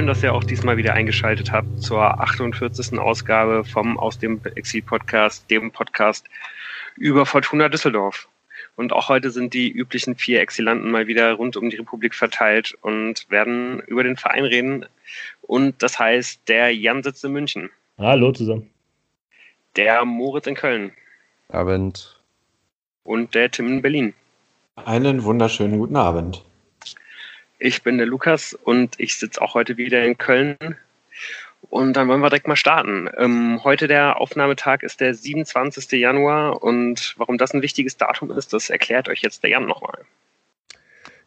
schön, dass ihr auch diesmal wieder eingeschaltet habt zur 48. Ausgabe vom Aus dem Exil Podcast, dem Podcast über Fortuna Düsseldorf. Und auch heute sind die üblichen vier Exilanten mal wieder rund um die Republik verteilt und werden über den Verein reden. Und das heißt, der Jan sitzt in München. Hallo zusammen. Der Moritz in Köln. Abend. Und der Tim in Berlin. Einen wunderschönen guten Abend. Ich bin der Lukas und ich sitze auch heute wieder in Köln. Und dann wollen wir direkt mal starten. Ähm, heute der Aufnahmetag ist der 27. Januar und warum das ein wichtiges Datum ist, das erklärt euch jetzt der Jan nochmal.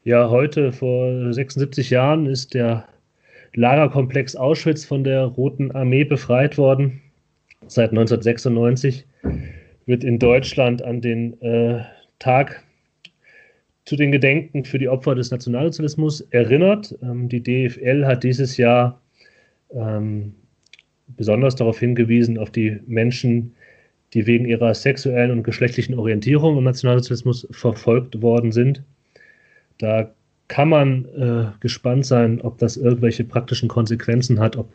Ja, heute vor 76 Jahren ist der Lagerkomplex Auschwitz von der Roten Armee befreit worden. Seit 1996 wird in Deutschland an den äh, Tag zu den Gedenken für die Opfer des Nationalsozialismus erinnert. Ähm, die DFL hat dieses Jahr ähm, besonders darauf hingewiesen, auf die Menschen, die wegen ihrer sexuellen und geschlechtlichen Orientierung im Nationalsozialismus verfolgt worden sind. Da kann man äh, gespannt sein, ob das irgendwelche praktischen Konsequenzen hat, ob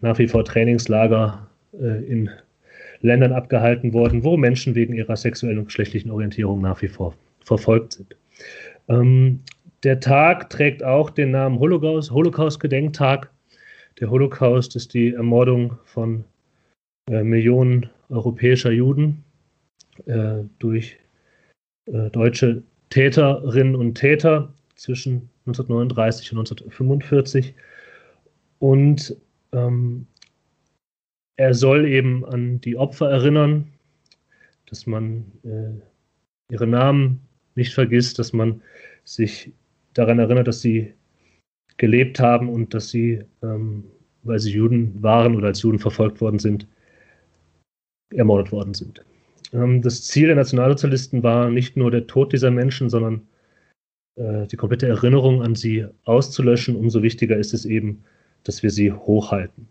nach wie vor Trainingslager äh, in Ländern abgehalten wurden, wo Menschen wegen ihrer sexuellen und geschlechtlichen Orientierung nach wie vor verfolgt sind. Ähm, der Tag trägt auch den Namen Holocaust, Holocaust-Gedenktag. Der Holocaust ist die Ermordung von äh, Millionen europäischer Juden äh, durch äh, deutsche Täterinnen und Täter zwischen 1939 und 1945. Und ähm, er soll eben an die Opfer erinnern, dass man äh, ihre Namen nicht vergisst, dass man sich daran erinnert, dass sie gelebt haben und dass sie, ähm, weil sie Juden waren oder als Juden verfolgt worden sind, ermordet worden sind. Ähm, das Ziel der Nationalsozialisten war nicht nur der Tod dieser Menschen, sondern äh, die komplette Erinnerung an sie auszulöschen. Umso wichtiger ist es eben, dass wir sie hochhalten.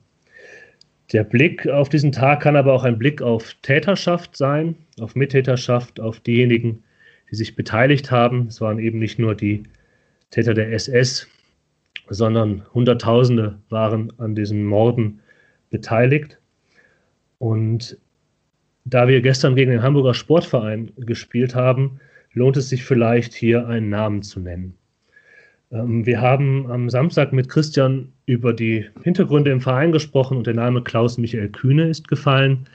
Der Blick auf diesen Tag kann aber auch ein Blick auf Täterschaft sein, auf Mittäterschaft, auf diejenigen, die sich beteiligt haben. Es waren eben nicht nur die Täter der SS, sondern Hunderttausende waren an diesen Morden beteiligt. Und da wir gestern gegen den Hamburger Sportverein gespielt haben, lohnt es sich vielleicht hier einen Namen zu nennen. Ähm, wir haben am Samstag mit Christian über die Hintergründe im Verein gesprochen und der Name Klaus Michael Kühne ist gefallen,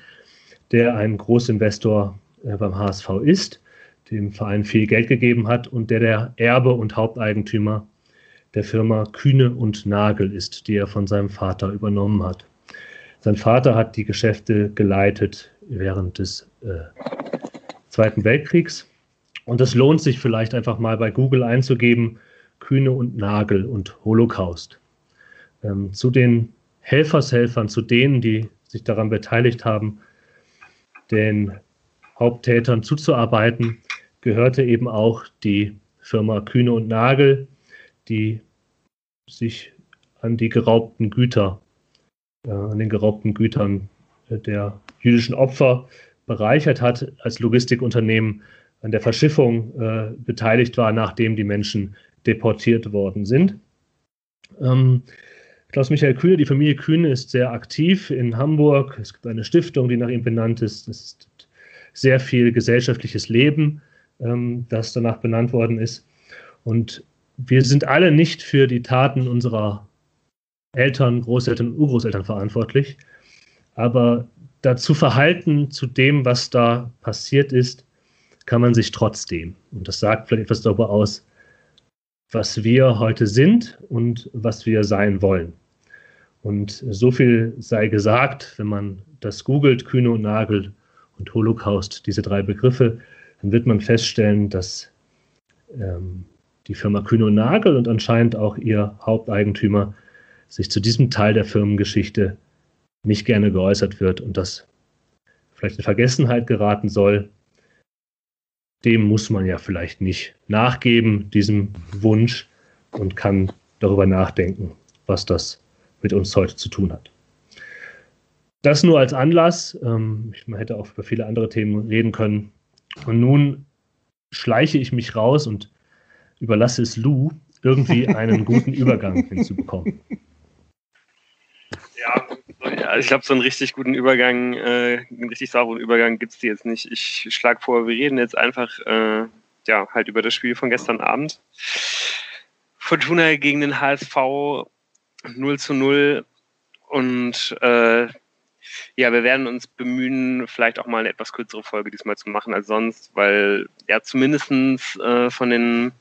der ein Großinvestor äh, beim HSV ist dem Verein viel Geld gegeben hat und der der Erbe und Haupteigentümer der Firma Kühne und Nagel ist, die er von seinem Vater übernommen hat. Sein Vater hat die Geschäfte geleitet während des äh, Zweiten Weltkriegs. Und es lohnt sich vielleicht einfach mal bei Google einzugeben, Kühne und Nagel und Holocaust. Ähm, zu den Helfershelfern, zu denen, die sich daran beteiligt haben, den Haupttätern zuzuarbeiten, gehörte eben auch die Firma Kühne und Nagel, die sich an die geraubten Güter, äh, an den geraubten Gütern der jüdischen Opfer bereichert hat, als Logistikunternehmen an der Verschiffung äh, beteiligt war, nachdem die Menschen deportiert worden sind. Ähm, Klaus-Michael Kühne, die Familie Kühne ist sehr aktiv in Hamburg. Es gibt eine Stiftung, die nach ihm benannt ist. Es ist sehr viel gesellschaftliches Leben ähm, das danach benannt worden ist. Und wir sind alle nicht für die Taten unserer Eltern, Großeltern und Urgroßeltern verantwortlich, aber dazu verhalten zu dem, was da passiert ist, kann man sich trotzdem. Und das sagt vielleicht etwas darüber aus, was wir heute sind und was wir sein wollen. Und so viel sei gesagt, wenn man das googelt, Kühne und Nagel und Holocaust, diese drei Begriffe, dann wird man feststellen, dass ähm, die Firma Kühne und Nagel und anscheinend auch ihr Haupteigentümer sich zu diesem Teil der Firmengeschichte nicht gerne geäußert wird und das vielleicht in Vergessenheit geraten soll. Dem muss man ja vielleicht nicht nachgeben, diesem Wunsch, und kann darüber nachdenken, was das mit uns heute zu tun hat. Das nur als Anlass. Ähm, man hätte auch über viele andere Themen reden können. Und nun schleiche ich mich raus und überlasse es Lou, irgendwie einen guten Übergang hinzubekommen. Ja, ja ich glaube, so einen richtig guten Übergang, äh, einen richtig sauberen Übergang gibt es jetzt nicht. Ich schlage vor, wir reden jetzt einfach äh, ja, halt über das Spiel von gestern Abend. Fortuna gegen den HSV 0 zu 0 und äh, ja, wir werden uns bemühen, vielleicht auch mal eine etwas kürzere Folge diesmal zu machen als sonst, weil ja zumindestens äh, von den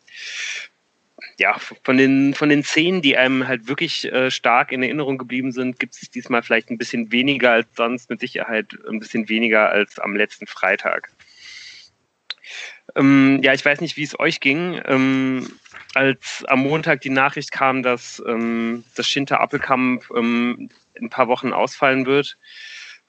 ja, von den, von den Szenen, die einem halt wirklich äh, stark in Erinnerung geblieben sind, gibt es diesmal vielleicht ein bisschen weniger als sonst, mit Sicherheit ein bisschen weniger als am letzten Freitag. Ähm, ja, ich weiß nicht, wie es euch ging. Ähm, als am Montag die Nachricht kam, dass ähm, das Schinter Appelkamp ähm, ein paar Wochen ausfallen wird,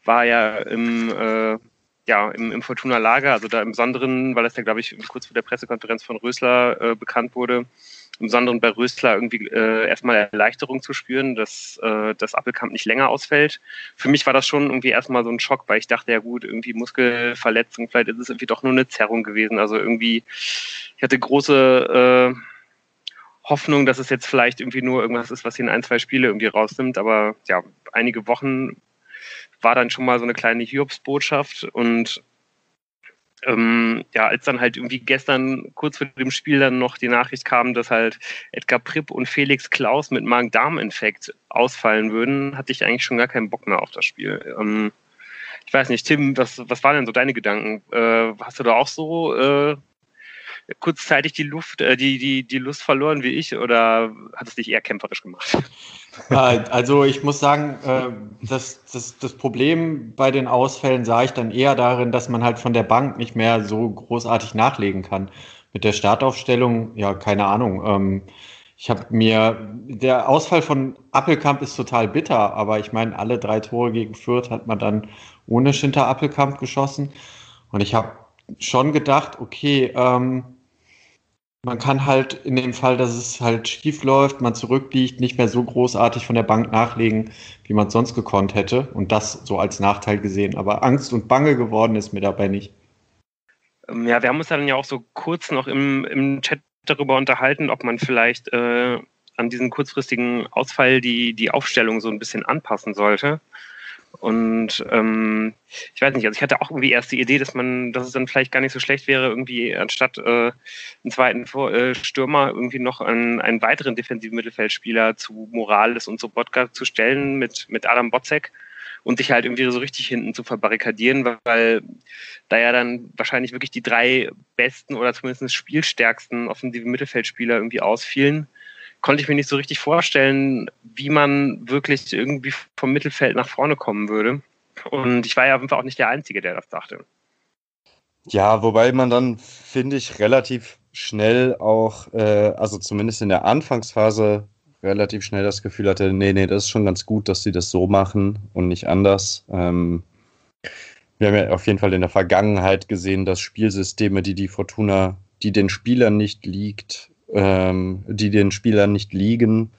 war ja im, äh, ja, im, im Fortuna Lager, also da im Besonderen, weil das ja, glaube ich, kurz vor der Pressekonferenz von Rösler äh, bekannt wurde, im Besonderen bei Rösler irgendwie äh, erstmal Erleichterung zu spüren, dass äh, das Appelkamp nicht länger ausfällt. Für mich war das schon irgendwie erstmal so ein Schock, weil ich dachte, ja gut, irgendwie Muskelverletzung, vielleicht ist es irgendwie doch nur eine Zerrung gewesen. Also irgendwie, ich hatte große äh, Hoffnung, dass es jetzt vielleicht irgendwie nur irgendwas ist, was ihn ein, zwei Spiele irgendwie rausnimmt. Aber ja, einige Wochen war dann schon mal so eine kleine Hiobsbotschaft und ähm, ja, als dann halt irgendwie gestern kurz vor dem Spiel dann noch die Nachricht kam, dass halt Edgar Pripp und Felix Klaus mit Magen-Darm-Infekt ausfallen würden, hatte ich eigentlich schon gar keinen Bock mehr auf das Spiel. Ähm, ich weiß nicht, Tim, was, was waren denn so deine Gedanken? Äh, hast du da auch so äh, kurzzeitig die Luft, äh, die, die, die Lust verloren wie ich oder hat es dich eher kämpferisch gemacht? Also ich muss sagen, äh, das, das, das Problem bei den Ausfällen sah ich dann eher darin, dass man halt von der Bank nicht mehr so großartig nachlegen kann. Mit der Startaufstellung, ja, keine Ahnung. Ähm, ich habe mir, der Ausfall von Appelkamp ist total bitter, aber ich meine, alle drei Tore gegen Fürth hat man dann ohne Schinter Appelkamp geschossen. Und ich habe schon gedacht, okay, ähm, man kann halt in dem Fall, dass es halt schief läuft, man zurückliegt, nicht mehr so großartig von der Bank nachlegen, wie man es sonst gekonnt hätte. Und das so als Nachteil gesehen. Aber Angst und Bange geworden ist mir dabei nicht. Ähm, ja, wir haben uns dann ja auch so kurz noch im, im Chat darüber unterhalten, ob man vielleicht äh, an diesen kurzfristigen Ausfall die, die Aufstellung so ein bisschen anpassen sollte. Und ähm, ich weiß nicht, also ich hatte auch irgendwie erst die Idee, dass man, dass es dann vielleicht gar nicht so schlecht wäre, irgendwie anstatt äh, einen zweiten Vor äh, Stürmer irgendwie noch einen, einen weiteren defensiven Mittelfeldspieler zu Morales und zu Bodka zu stellen mit, mit Adam Botzek und sich halt irgendwie so richtig hinten zu verbarrikadieren, weil da ja dann wahrscheinlich wirklich die drei besten oder zumindest spielstärksten offensiven Mittelfeldspieler irgendwie ausfielen konnte ich mir nicht so richtig vorstellen, wie man wirklich irgendwie vom Mittelfeld nach vorne kommen würde. Und ich war ja auf auch nicht der Einzige, der das dachte. Ja, wobei man dann, finde ich, relativ schnell auch, äh, also zumindest in der Anfangsphase, relativ schnell das Gefühl hatte, nee, nee, das ist schon ganz gut, dass sie das so machen und nicht anders. Ähm, wir haben ja auf jeden Fall in der Vergangenheit gesehen, dass Spielsysteme, die die Fortuna, die den Spielern nicht liegt, ähm, die den Spielern nicht liegen,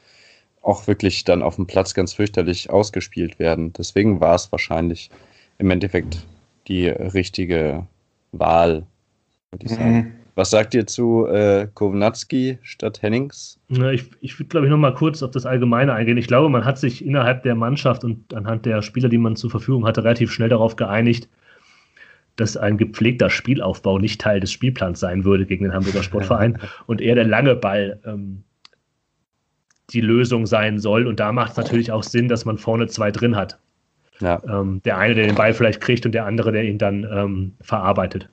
auch wirklich dann auf dem Platz ganz fürchterlich ausgespielt werden. Deswegen war es wahrscheinlich im Endeffekt die richtige Wahl, würde ich sagen. Mhm. Was sagt ihr zu äh, Kownatski statt Hennings? Ja, ich ich würde, glaube ich, noch mal kurz auf das Allgemeine eingehen. Ich glaube, man hat sich innerhalb der Mannschaft und anhand der Spieler, die man zur Verfügung hatte, relativ schnell darauf geeinigt, dass ein gepflegter Spielaufbau nicht Teil des Spielplans sein würde gegen den Hamburger Sportverein und eher der lange Ball ähm, die Lösung sein soll. Und da macht es natürlich auch Sinn, dass man vorne zwei drin hat. Ja. Ähm, der eine, der den Ball vielleicht kriegt und der andere, der ihn dann ähm, verarbeitet.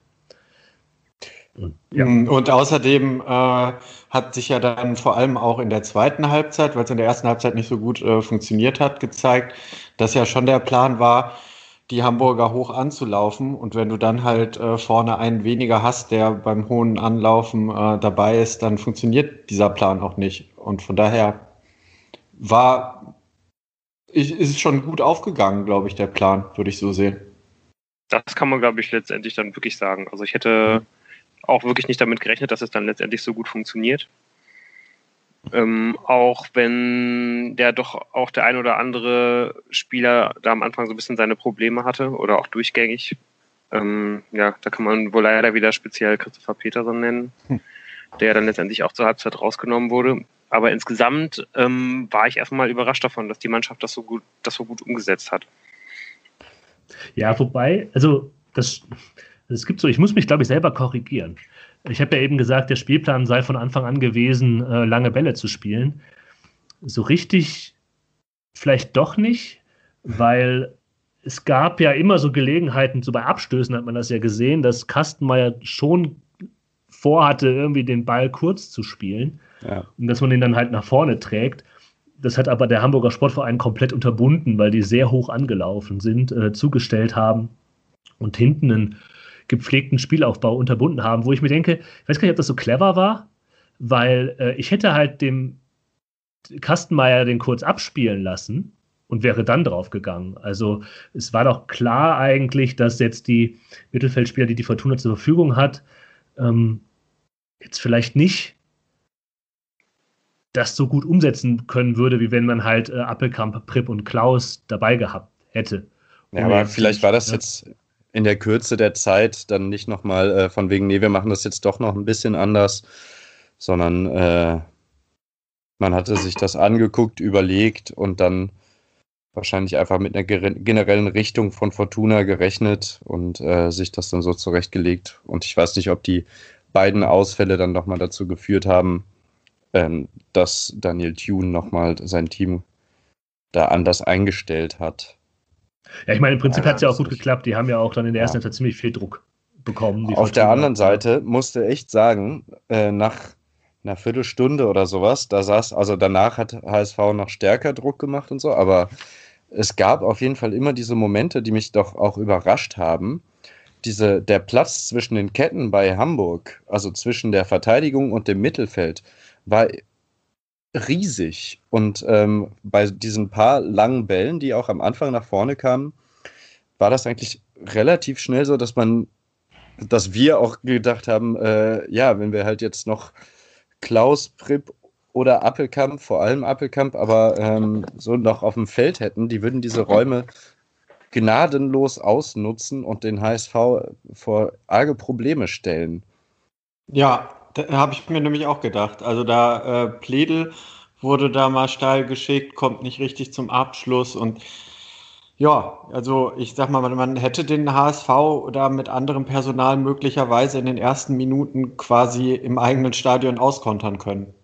Und, ja. Mm, und außerdem äh, hat sich ja dann vor allem auch in der zweiten Halbzeit, weil es in der ersten Halbzeit nicht so gut äh, funktioniert hat, gezeigt, dass ja schon der Plan war, die Hamburger hoch anzulaufen. Und wenn du dann halt äh, vorne einen weniger hast, der beim hohen Anlaufen äh, dabei ist, dann funktioniert dieser Plan auch nicht. Und von daher war, ist es schon gut aufgegangen, glaube ich, der Plan, würde ich so sehen. Das kann man, glaube ich, letztendlich dann wirklich sagen. Also ich hätte auch wirklich nicht damit gerechnet, dass es dann letztendlich so gut funktioniert. Ähm, auch wenn der doch auch der ein oder andere Spieler da am Anfang so ein bisschen seine Probleme hatte oder auch durchgängig. Ähm, ja, da kann man wohl leider wieder speziell Christopher Peterson nennen, hm. der dann letztendlich auch zur Halbzeit rausgenommen wurde. Aber insgesamt ähm, war ich erstmal überrascht davon, dass die Mannschaft das so gut, das so gut umgesetzt hat. Ja, wobei, also das, es gibt so, ich muss mich, glaube ich, selber korrigieren. Ich habe ja eben gesagt, der Spielplan sei von Anfang an gewesen, äh, lange Bälle zu spielen. So richtig vielleicht doch nicht, weil es gab ja immer so Gelegenheiten, so bei Abstößen hat man das ja gesehen, dass Kastenmeier schon vorhatte, irgendwie den Ball kurz zu spielen ja. und dass man den dann halt nach vorne trägt. Das hat aber der Hamburger Sportverein komplett unterbunden, weil die sehr hoch angelaufen sind, äh, zugestellt haben und hinten einen gepflegten Spielaufbau unterbunden haben, wo ich mir denke, ich weiß gar nicht, ob das so clever war, weil äh, ich hätte halt dem Kastenmeier den kurz abspielen lassen und wäre dann drauf gegangen. Also es war doch klar eigentlich, dass jetzt die Mittelfeldspieler, die die Fortuna zur Verfügung hat, ähm, jetzt vielleicht nicht das so gut umsetzen können würde, wie wenn man halt äh, Appelkamp, Pripp und Klaus dabei gehabt hätte. Ja, aber vielleicht war das ja. jetzt in der Kürze der Zeit dann nicht nochmal äh, von wegen, nee, wir machen das jetzt doch noch ein bisschen anders, sondern äh, man hatte sich das angeguckt, überlegt und dann wahrscheinlich einfach mit einer generellen Richtung von Fortuna gerechnet und äh, sich das dann so zurechtgelegt. Und ich weiß nicht, ob die beiden Ausfälle dann nochmal dazu geführt haben, ähm, dass Daniel Thune nochmal sein Team da anders eingestellt hat. Ja, ich meine, im Prinzip ja, hat es ja auch gut geklappt. Die haben ja auch dann in der ersten ja. Halbzeit ziemlich viel Druck bekommen. Auf der anderen Seite musste echt sagen, äh, nach einer Viertelstunde oder sowas, da saß, also danach hat HSV noch stärker Druck gemacht und so, aber es gab auf jeden Fall immer diese Momente, die mich doch auch überrascht haben. Diese, der Platz zwischen den Ketten bei Hamburg, also zwischen der Verteidigung und dem Mittelfeld, war riesig. Und ähm, bei diesen paar langen Bällen, die auch am Anfang nach vorne kamen, war das eigentlich relativ schnell so, dass man, dass wir auch gedacht haben, äh, ja, wenn wir halt jetzt noch Klaus, Pripp oder Appelkamp, vor allem Appelkamp, aber ähm, so noch auf dem Feld hätten, die würden diese Räume gnadenlos ausnutzen und den HSV vor arge Probleme stellen. Ja, habe ich mir nämlich auch gedacht. Also da äh, Pledel wurde da mal steil geschickt, kommt nicht richtig zum Abschluss und ja, also ich sag mal, man hätte den HSV da mit anderem Personal möglicherweise in den ersten Minuten quasi im eigenen Stadion auskontern können.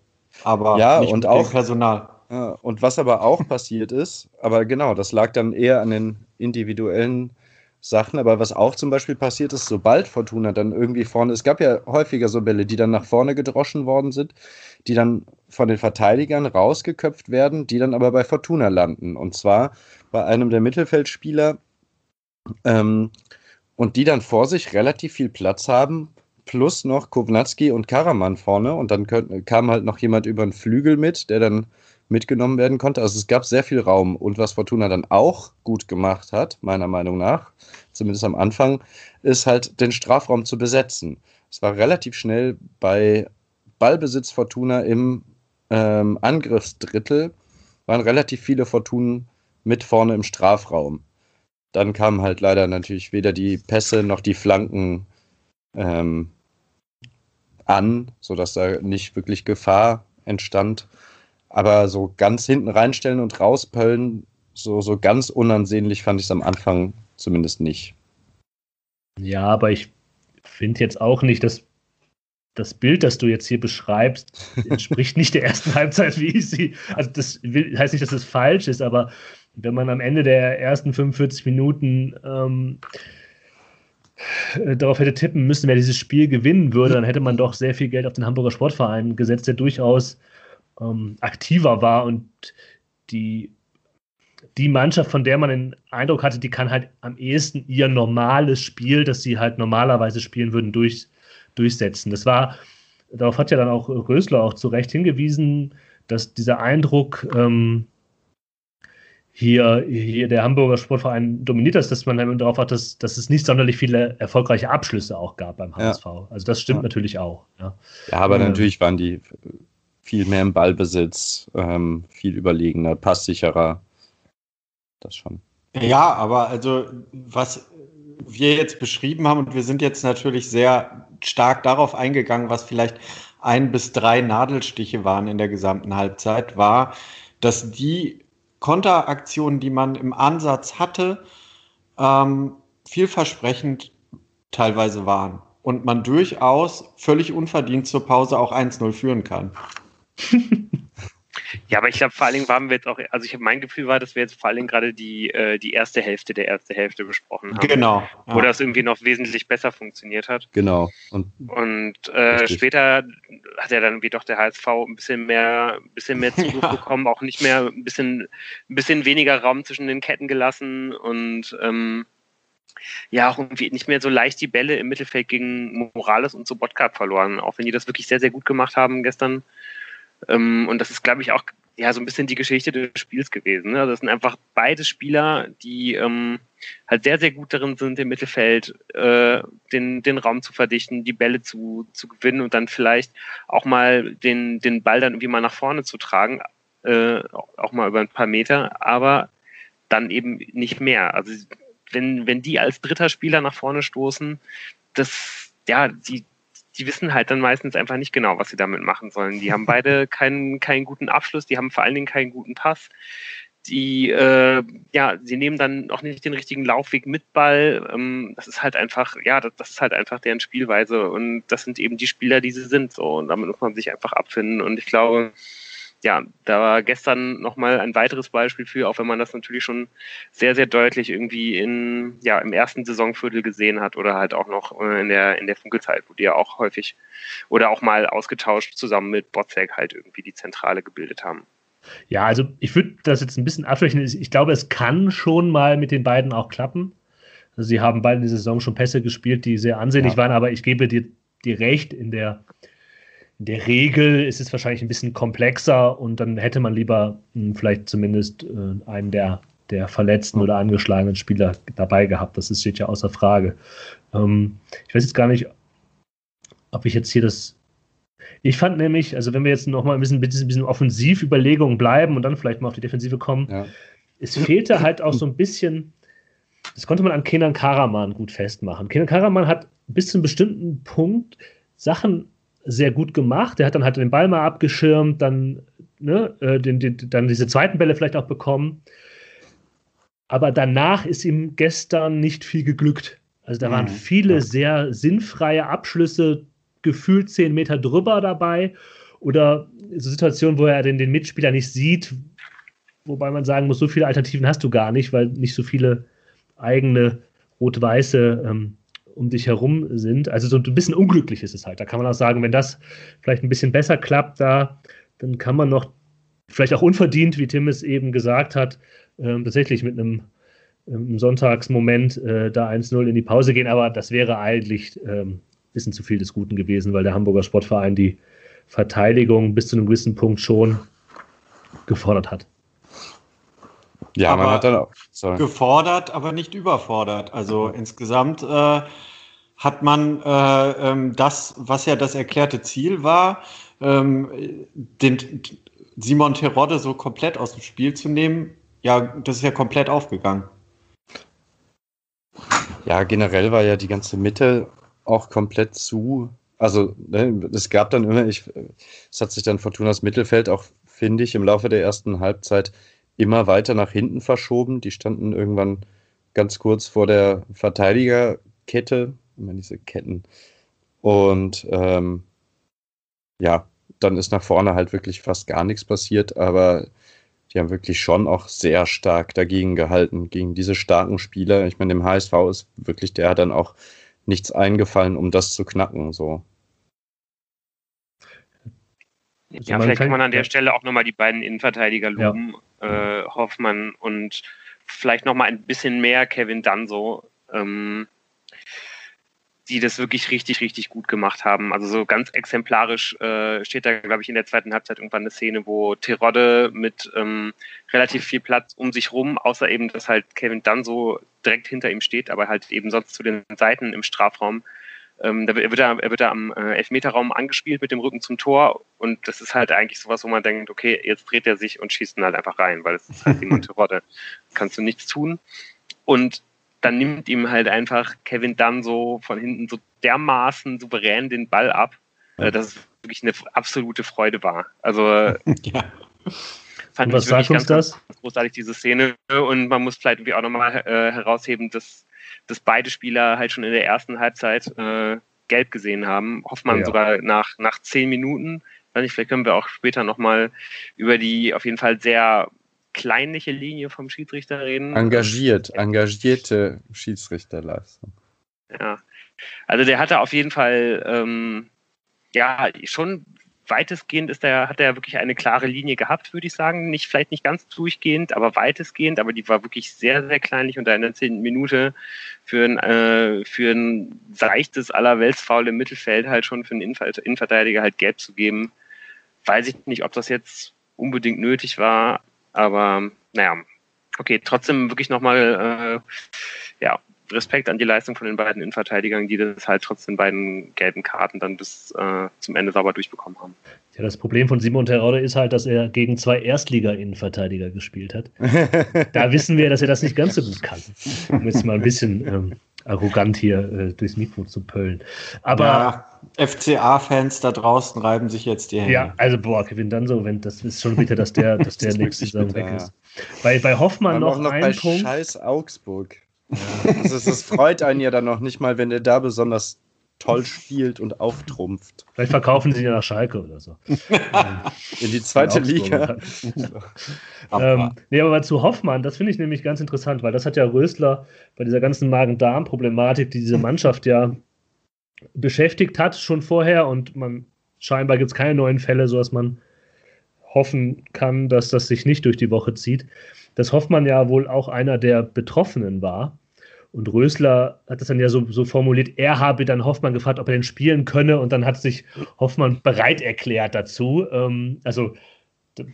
Aber ja, nicht und mit auch, dem Personal. Ja, und was aber auch passiert ist, aber genau, das lag dann eher an den individuellen Sachen, aber was auch zum Beispiel passiert ist, sobald Fortuna dann irgendwie vorne, es gab ja häufiger so Bälle, die dann nach vorne gedroschen worden sind, die dann von den Verteidigern rausgeköpft werden, die dann aber bei Fortuna landen. Und zwar bei einem der Mittelfeldspieler ähm, und die dann vor sich relativ viel Platz haben, plus noch Kovnatski und Karaman vorne und dann könnt, kam halt noch jemand über den Flügel mit, der dann mitgenommen werden konnte. Also es gab sehr viel Raum und was Fortuna dann auch gut gemacht hat, meiner Meinung nach, zumindest am Anfang, ist halt den Strafraum zu besetzen. Es war relativ schnell bei Ballbesitz Fortuna im ähm, Angriffsdrittel, waren relativ viele Fortunen mit vorne im Strafraum. Dann kamen halt leider natürlich weder die Pässe noch die Flanken ähm, an, sodass da nicht wirklich Gefahr entstand. Aber so ganz hinten reinstellen und rauspöllen, so, so ganz unansehnlich fand ich es am Anfang zumindest nicht. Ja, aber ich finde jetzt auch nicht, dass das Bild, das du jetzt hier beschreibst, entspricht nicht der ersten Halbzeit, wie ich sie. Also, das will, heißt nicht, dass es das falsch ist, aber wenn man am Ende der ersten 45 Minuten ähm, äh, darauf hätte tippen müssen, wer dieses Spiel gewinnen würde, dann hätte man doch sehr viel Geld auf den Hamburger Sportverein gesetzt, der durchaus ähm, aktiver war und die, die Mannschaft, von der man den Eindruck hatte, die kann halt am ehesten ihr normales Spiel, das sie halt normalerweise spielen würden, durch, durchsetzen. Das war, darauf hat ja dann auch Rösler auch zu Recht hingewiesen, dass dieser Eindruck, ähm, hier, hier der Hamburger Sportverein dominiert das, dass man dann darauf hat, dass, dass es nicht sonderlich viele erfolgreiche Abschlüsse auch gab beim HSV. Ja. Also das stimmt ja. natürlich auch. Ja, ja aber ähm, natürlich waren die viel mehr im Ballbesitz, ähm, viel überlegener, passsicherer. Das schon. Ja, aber also was wir jetzt beschrieben haben, und wir sind jetzt natürlich sehr stark darauf eingegangen, was vielleicht ein bis drei Nadelstiche waren in der gesamten Halbzeit, war, dass die Konteraktionen, die man im Ansatz hatte, ähm, vielversprechend teilweise waren. Und man durchaus völlig unverdient zur Pause auch 1-0 führen kann. Ja, aber ich glaube, vor allen Dingen waren wir jetzt auch, also ich habe mein Gefühl war, dass wir jetzt vor allen Dingen gerade die, äh, die erste Hälfte der erste Hälfte besprochen haben. Genau. Wo das irgendwie noch wesentlich besser funktioniert hat. Genau. Und, und äh, später hat ja dann wie doch der HSV ein bisschen mehr, ein bisschen mehr Zugriff ja. bekommen, auch nicht mehr ein bisschen, ein bisschen weniger Raum zwischen den Ketten gelassen und ähm, ja auch irgendwie nicht mehr so leicht die Bälle im Mittelfeld gegen Morales und Sobotka verloren, auch wenn die das wirklich sehr, sehr gut gemacht haben gestern. Ähm, und das ist, glaube ich, auch ja so ein bisschen die Geschichte des Spiels gewesen. Ne? Also das sind einfach beide Spieler, die ähm, halt sehr, sehr gut darin sind, im Mittelfeld äh, den, den Raum zu verdichten, die Bälle zu, zu gewinnen und dann vielleicht auch mal den, den Ball dann irgendwie mal nach vorne zu tragen, äh, auch mal über ein paar Meter, aber dann eben nicht mehr. Also wenn, wenn die als dritter Spieler nach vorne stoßen, das, ja, die, die wissen halt dann meistens einfach nicht genau, was sie damit machen sollen. Die haben beide keinen, keinen guten Abschluss, die haben vor allen Dingen keinen guten Pass. Die, äh, ja, sie nehmen dann auch nicht den richtigen Laufweg mit Ball. Ähm, das ist halt einfach, ja, das, das, ist halt einfach deren Spielweise und das sind eben die Spieler, die sie sind. So und damit muss man sich einfach abfinden. Und ich glaube, ja, da war gestern nochmal ein weiteres Beispiel für, auch wenn man das natürlich schon sehr, sehr deutlich irgendwie in, ja, im ersten Saisonviertel gesehen hat oder halt auch noch äh, in der, in der Funkelzeit, wo die ja auch häufig oder auch mal ausgetauscht zusammen mit Botzek halt irgendwie die Zentrale gebildet haben. Ja, also ich würde das jetzt ein bisschen abschwächen. Ich glaube, es kann schon mal mit den beiden auch klappen. Also sie haben beide in der Saison schon Pässe gespielt, die sehr ansehnlich ja. waren, aber ich gebe dir, dir recht, in der in der Regel ist es wahrscheinlich ein bisschen komplexer und dann hätte man lieber mh, hm, vielleicht zumindest äh, einen der, der verletzten oder angeschlagenen Spieler dabei gehabt. Das ist, steht ja außer Frage. Ähm, ich weiß jetzt gar nicht, ob ich jetzt hier das. Ich fand nämlich, also wenn wir jetzt noch mal ein bisschen, ein bisschen Offensivüberlegungen bleiben und dann vielleicht mal auf die Defensive kommen, ja. es fehlte halt auch so ein bisschen, das konnte man an Kenan Karaman gut festmachen. Kenan Karaman hat bis zu einem bestimmten Punkt Sachen sehr gut gemacht. Der hat dann halt den Ball mal abgeschirmt, dann, ne, äh, den, den, dann diese zweiten Bälle vielleicht auch bekommen. Aber danach ist ihm gestern nicht viel geglückt. Also da waren mhm. viele sehr sinnfreie Abschlüsse, gefühlt zehn Meter drüber dabei. Oder so Situationen, wo er den, den Mitspieler nicht sieht, wobei man sagen muss, so viele Alternativen hast du gar nicht, weil nicht so viele eigene rot-weiße ähm, um dich herum sind. Also so ein bisschen unglücklich ist es halt. Da kann man auch sagen, wenn das vielleicht ein bisschen besser klappt, da, dann kann man noch vielleicht auch unverdient, wie Tim es eben gesagt hat, äh, tatsächlich mit einem ähm, Sonntagsmoment äh, da 1-0 in die Pause gehen. Aber das wäre eigentlich ähm, ein bisschen zu viel des Guten gewesen, weil der Hamburger Sportverein die Verteidigung bis zu einem gewissen Punkt schon gefordert hat. Ja, aber man hat dann auch sorry. gefordert, aber nicht überfordert. Also mhm. insgesamt äh, hat man äh, ähm, das, was ja das erklärte Ziel war, ähm, den Simon Terodde so komplett aus dem Spiel zu nehmen, ja, das ist ja komplett aufgegangen. Ja, generell war ja die ganze Mitte auch komplett zu. Also ne, es gab dann immer, ich, es hat sich dann Fortunas Mittelfeld auch, finde ich, im Laufe der ersten Halbzeit immer weiter nach hinten verschoben. Die standen irgendwann ganz kurz vor der Verteidigerkette, immer diese Ketten. Und ähm, ja, dann ist nach vorne halt wirklich fast gar nichts passiert, aber die haben wirklich schon auch sehr stark dagegen gehalten, gegen diese starken Spieler. Ich meine, dem HSV ist wirklich der dann auch nichts eingefallen, um das zu knacken. So. Ja, vielleicht kann man an der Stelle auch nochmal die beiden Innenverteidiger loben. Ja äh, Hoffmann und vielleicht noch mal ein bisschen mehr Kevin Danso, ähm, die das wirklich richtig, richtig gut gemacht haben. Also so ganz exemplarisch äh, steht da, glaube ich, in der zweiten Halbzeit irgendwann eine Szene, wo Terodde mit ähm, relativ viel Platz um sich rum, außer eben, dass halt Kevin Danso direkt hinter ihm steht, aber halt eben sonst zu den Seiten im Strafraum ähm, da wird er, er wird er am äh, Elfmeterraum angespielt mit dem Rücken zum Tor und das ist halt eigentlich sowas, wo man denkt, okay, jetzt dreht er sich und schießt ihn halt einfach rein, weil es ist halt die Monterodde. Kannst du nichts tun. Und dann nimmt ihm halt einfach Kevin Dunn so von hinten so dermaßen souverän den Ball ab. Äh, das ist wirklich eine absolute Freude war. Also ja. fand was sagt uns das? Ganz großartig diese Szene und man muss vielleicht irgendwie auch nochmal äh, herausheben, dass, dass beide Spieler halt schon in der ersten Halbzeit äh, gelb gesehen haben. Hoffmann ja. sogar nach, nach zehn Minuten. Weiß nicht, vielleicht können wir auch später nochmal über die auf jeden Fall sehr kleinliche Linie vom Schiedsrichter reden. Engagiert, engagierte Schiedsrichterleistung. Ja, also der hatte auf jeden Fall ähm, ja schon weitestgehend ist der, hat er wirklich eine klare Linie gehabt, würde ich sagen. Nicht, vielleicht nicht ganz durchgehend, aber weitestgehend, aber die war wirklich sehr, sehr kleinlich unter einer zehnten Minute für ein, äh, für ein seichtes, allerweltsfaul im Mittelfeld halt schon für einen Innenverteidiger halt gelb zu geben. Weiß ich nicht, ob das jetzt unbedingt nötig war, aber naja, okay, trotzdem wirklich nochmal äh, ja, Respekt an die Leistung von den beiden Innenverteidigern, die das halt trotz den beiden gelben Karten dann bis äh, zum Ende sauber durchbekommen haben. Ja, das Problem von Simon Terodde ist halt, dass er gegen zwei Erstliga-Innenverteidiger gespielt hat. da wissen wir, dass er das nicht ganz so gut kann. Um jetzt mal ein bisschen ähm, arrogant hier äh, durchs Mikro zu pöllen. Aber ja, FCA-Fans da draußen reiben sich jetzt die Hände. Ja, also boah, Kevin Danso, wenn das ist schon bitter, dass der, dass der nächste Saison weg ist. Bei, bei Hoffmann noch, noch ein bei Punkt. Scheiß Augsburg. Ja. Also es, freut einen ja dann noch nicht mal, wenn der da besonders toll spielt und auftrumpft. Vielleicht verkaufen sie ihn nach Schalke oder so. In die zweite In Liga. ähm, nee, aber zu Hoffmann, das finde ich nämlich ganz interessant, weil das hat ja Rösler bei dieser ganzen Magen-Darm-Problematik, die diese Mannschaft ja beschäftigt hat, schon vorher und man scheinbar gibt es keine neuen Fälle, sodass man hoffen kann, dass das sich nicht durch die Woche zieht. Dass Hoffmann ja wohl auch einer der Betroffenen war. Und Rösler hat das dann ja so, so formuliert, er habe dann Hoffmann gefragt, ob er denn spielen könne. Und dann hat sich Hoffmann bereit erklärt dazu. Ähm, also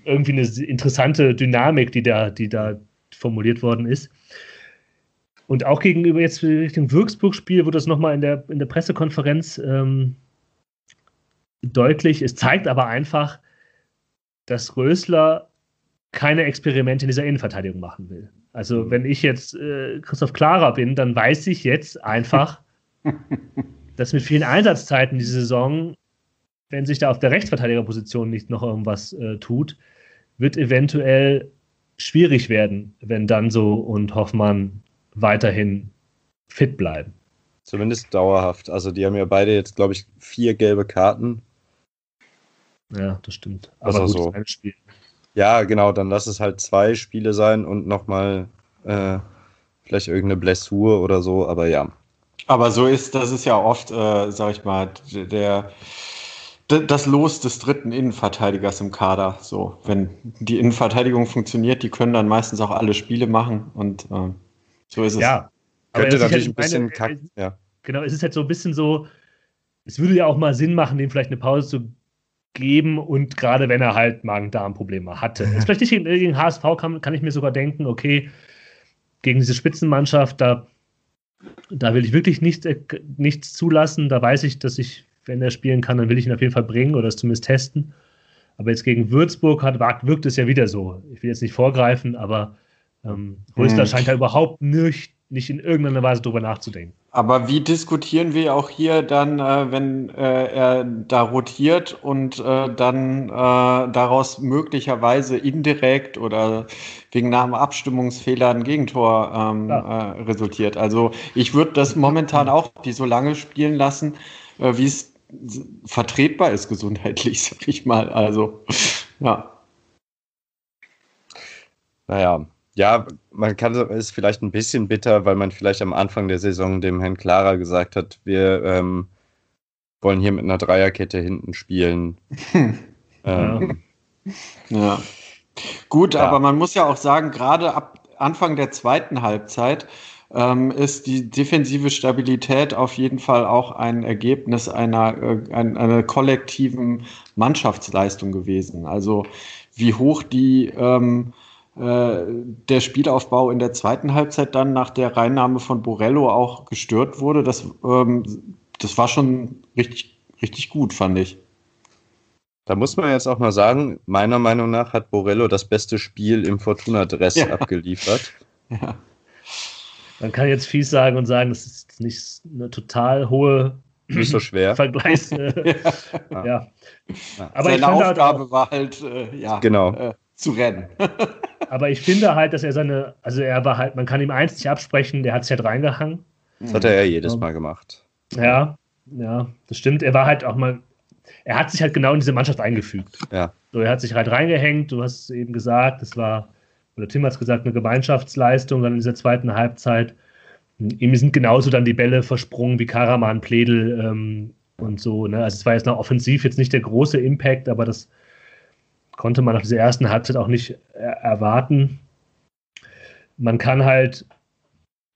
irgendwie eine interessante Dynamik, die da, die da formuliert worden ist. Und auch gegenüber jetzt Richtung Würzburg-Spiel wurde das nochmal in der, in der Pressekonferenz ähm, deutlich. Es zeigt aber einfach, dass Rösler keine Experimente in dieser Innenverteidigung machen will. Also mhm. wenn ich jetzt äh, Christoph Klara bin, dann weiß ich jetzt einfach, dass mit vielen Einsatzzeiten diese Saison, wenn sich da auf der Rechtsverteidigerposition nicht noch irgendwas äh, tut, wird eventuell schwierig werden, wenn Danso und Hoffmann weiterhin fit bleiben. Zumindest dauerhaft. Also die haben ja beide jetzt, glaube ich, vier gelbe Karten. Ja, das stimmt. Aber gut, so. ein Spiel. Ja, genau, dann lass es halt zwei Spiele sein und nochmal äh, vielleicht irgendeine Blessur oder so, aber ja. Aber so ist, das ist ja oft, äh, sag ich mal, der, das Los des dritten Innenverteidigers im Kader. So, wenn die Innenverteidigung funktioniert, die können dann meistens auch alle Spiele machen und äh, so ist es. Ja, könnte natürlich halt ein bisschen meine, kack, ja. Genau, es ist halt so ein bisschen so, es würde ja auch mal Sinn machen, dem vielleicht eine Pause zu geben und gerade wenn er halt Magen-Darm-Probleme hatte. Jetzt vielleicht nicht gegen HSV kann, kann ich mir sogar denken, okay, gegen diese Spitzenmannschaft, da, da will ich wirklich nicht, äh, nichts zulassen. Da weiß ich, dass ich, wenn er spielen kann, dann will ich ihn auf jeden Fall bringen oder es zumindest testen. Aber jetzt gegen Würzburg hat, wirkt es ja wieder so. Ich will jetzt nicht vorgreifen, aber ähm, Rösler hm. scheint da überhaupt nicht nicht in irgendeiner Weise drüber nachzudenken. Aber wie diskutieren wir auch hier dann, äh, wenn äh, er da rotiert und äh, dann äh, daraus möglicherweise indirekt oder wegen einem Abstimmungsfehler ein Gegentor ähm, ja. Äh, resultiert? Also ich würde das momentan auch die so lange spielen lassen, äh, wie es vertretbar ist gesundheitlich, sag ich mal. Also ja. Naja, ja, man kann es vielleicht ein bisschen bitter, weil man vielleicht am Anfang der Saison dem Herrn Clara gesagt hat, wir ähm, wollen hier mit einer Dreierkette hinten spielen. ähm, ja. Gut, ja. aber man muss ja auch sagen, gerade ab Anfang der zweiten Halbzeit ähm, ist die defensive Stabilität auf jeden Fall auch ein Ergebnis einer, äh, einer kollektiven Mannschaftsleistung gewesen. Also wie hoch die ähm, äh, der Spielaufbau in der zweiten Halbzeit dann nach der Reinnahme von Borello auch gestört wurde. Das, ähm, das war schon richtig, richtig gut, fand ich. Da muss man jetzt auch mal sagen, meiner Meinung nach hat Borello das beste Spiel im Fortuna-Dress ja. abgeliefert. Ja. Man kann jetzt fies sagen und sagen, das ist nicht eine total hohe nicht so schwer. Vergleichs. Äh, ja. ja. Aber Seine Aufgabe halt auch, war halt, äh, ja, genau. Äh, zu rennen. aber ich finde halt, dass er seine, also er war halt, man kann ihm eins nicht absprechen, der hat sich halt reingehangen. Das hat er ja jedes Mal gemacht. Ja, ja, das stimmt. Er war halt auch mal, er hat sich halt genau in diese Mannschaft eingefügt. Ja. So, er hat sich halt reingehängt, du hast eben gesagt, es war, oder Tim hat es gesagt, eine Gemeinschaftsleistung dann in dieser zweiten Halbzeit. Ihm sind genauso dann die Bälle versprungen wie Karaman, Pledel ähm, und so. Ne? Also es war jetzt noch offensiv jetzt nicht der große Impact, aber das konnte man nach dieser ersten Halbzeit auch nicht erwarten. Man kann halt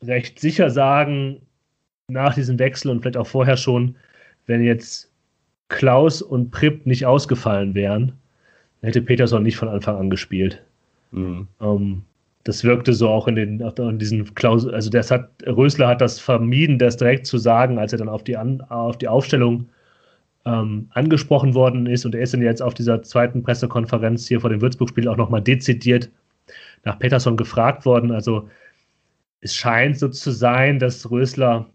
recht sicher sagen, nach diesem Wechsel und vielleicht auch vorher schon, wenn jetzt Klaus und Pripp nicht ausgefallen wären, hätte Peterson nicht von Anfang an gespielt. Mhm. Ähm, das wirkte so auch in den in diesen Klaus, also das hat Rösler hat das vermieden, das direkt zu sagen, als er dann auf die, an, auf die Aufstellung ähm, angesprochen worden ist und er ist dann jetzt auf dieser zweiten Pressekonferenz hier vor dem Würzburg-Spiel auch nochmal dezidiert nach Peterson gefragt worden. Also es scheint so zu sein, dass Rösler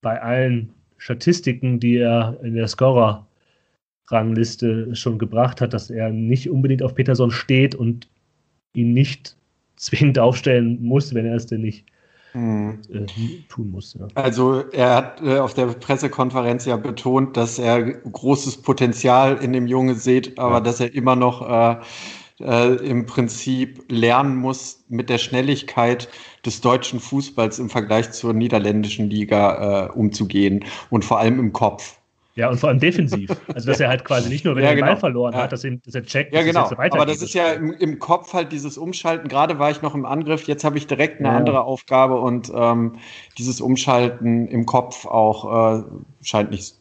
bei allen Statistiken, die er in der Scorer-Rangliste schon gebracht hat, dass er nicht unbedingt auf Peterson steht und ihn nicht zwingend aufstellen muss, wenn er es denn nicht mhm. äh, tun muss. Ja. Also er hat äh, auf der Pressekonferenz ja betont, dass er großes Potenzial in dem Junge sieht, aber ja. dass er immer noch äh, äh, im Prinzip lernen muss, mit der Schnelligkeit des deutschen Fußballs im Vergleich zur niederländischen Liga äh, umzugehen und vor allem im Kopf. Ja, und vor allem defensiv. Also, dass er halt quasi nicht nur, wenn ja, er den genau. Ball verloren ja. hat, dass, er, dass er checkt, ja, genau. dass Aber das ist ja im, im, Kopf halt dieses Umschalten. Gerade war ich noch im Angriff, jetzt habe ich direkt eine ja. andere Aufgabe und ähm, dieses Umschalten im Kopf auch äh, scheint, nicht,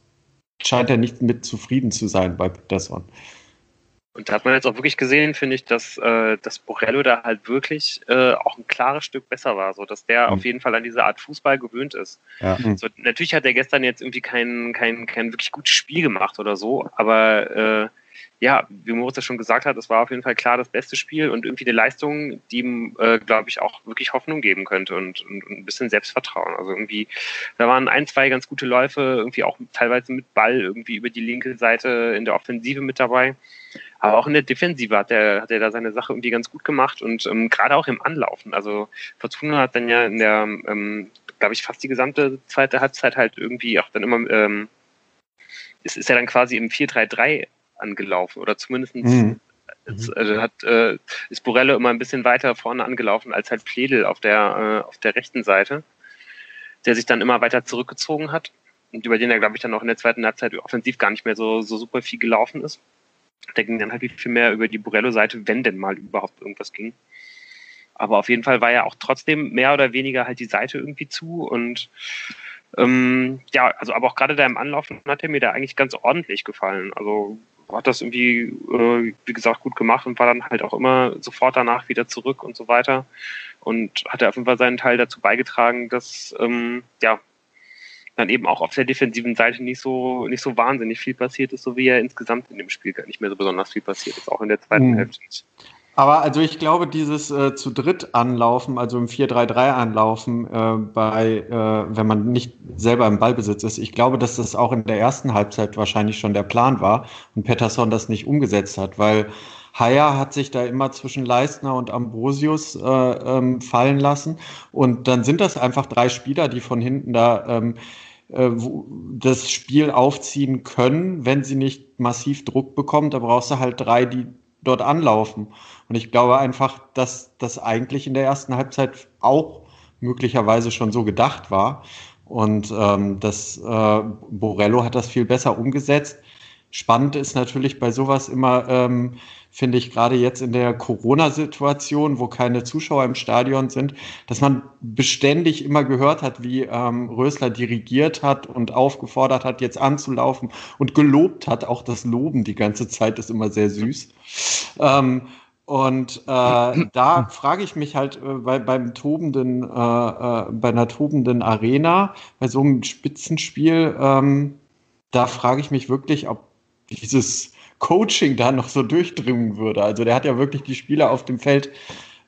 scheint er nicht mit zufrieden zu sein bei Peterson. Und da hat man jetzt auch wirklich gesehen, finde ich, dass, äh, dass Borello da halt wirklich äh, auch ein klares Stück besser war, so dass der mhm. auf jeden Fall an diese Art Fußball gewöhnt ist. Ja. Mhm. So, natürlich hat er gestern jetzt irgendwie kein, kein, kein wirklich gutes Spiel gemacht oder so, aber äh, ja, wie Moritz das schon gesagt hat, es war auf jeden Fall klar das beste Spiel und irgendwie eine Leistung, die ihm, äh, glaube ich, auch wirklich Hoffnung geben könnte und, und, und, ein bisschen Selbstvertrauen. Also irgendwie, da waren ein, zwei ganz gute Läufe, irgendwie auch teilweise mit Ball irgendwie über die linke Seite in der Offensive mit dabei. Aber auch in der Defensive hat er, hat er da seine Sache irgendwie ganz gut gemacht und ähm, gerade auch im Anlaufen. Also Fortuna hat dann ja in der, ähm, glaube ich, fast die gesamte zweite Halbzeit halt irgendwie auch dann immer, ähm, es ist ja dann quasi im 4-3-3 angelaufen oder zumindest mhm. also hat, äh, ist Borello immer ein bisschen weiter vorne angelaufen als halt Pledel auf der, äh, auf der rechten Seite, der sich dann immer weiter zurückgezogen hat und über den er, glaube ich, dann auch in der zweiten Halbzeit offensiv gar nicht mehr so, so super viel gelaufen ist. Der ging dann halt viel mehr über die Borello-Seite, wenn denn mal überhaupt irgendwas ging. Aber auf jeden Fall war ja auch trotzdem mehr oder weniger halt die Seite irgendwie zu und ähm, ja, also aber auch gerade da im Anlaufen hat er mir da eigentlich ganz ordentlich gefallen. Also hat das irgendwie, äh, wie gesagt, gut gemacht und war dann halt auch immer sofort danach wieder zurück und so weiter. Und hat er auf jeden Fall seinen Teil dazu beigetragen, dass ähm, ja, dann eben auch auf der defensiven Seite nicht so, nicht so wahnsinnig viel passiert ist, so wie er insgesamt in dem Spiel gar nicht mehr so besonders viel passiert ist, auch in der zweiten mhm. Hälfte Aber also ich glaube, dieses äh, zu dritt anlaufen, also im 4-3-3 anlaufen, äh, bei, äh, wenn man nicht selber im Ballbesitz ist, ich glaube, dass das auch in der ersten Halbzeit wahrscheinlich schon der Plan war und Pettersson das nicht umgesetzt hat, weil Haya hat sich da immer zwischen Leistner und Ambrosius äh, ähm, fallen lassen. Und dann sind das einfach drei Spieler, die von hinten da ähm, äh, das Spiel aufziehen können, wenn sie nicht massiv Druck bekommen. Da brauchst du halt drei, die dort anlaufen. Und ich glaube einfach, dass das eigentlich in der ersten Halbzeit auch möglicherweise schon so gedacht war. Und ähm, das äh, Borello hat das viel besser umgesetzt. Spannend ist natürlich bei sowas immer, ähm, finde ich, gerade jetzt in der Corona-Situation, wo keine Zuschauer im Stadion sind, dass man beständig immer gehört hat, wie ähm, Rösler dirigiert hat und aufgefordert hat, jetzt anzulaufen und gelobt hat. Auch das Loben die ganze Zeit ist immer sehr süß. Ähm, und äh, da frage ich mich halt äh, bei, beim tobenden, äh, äh, bei einer tobenden Arena, bei so einem Spitzenspiel, ähm, da frage ich mich wirklich, ob dieses Coaching da noch so durchdringen würde. Also der hat ja wirklich die Spieler auf dem Feld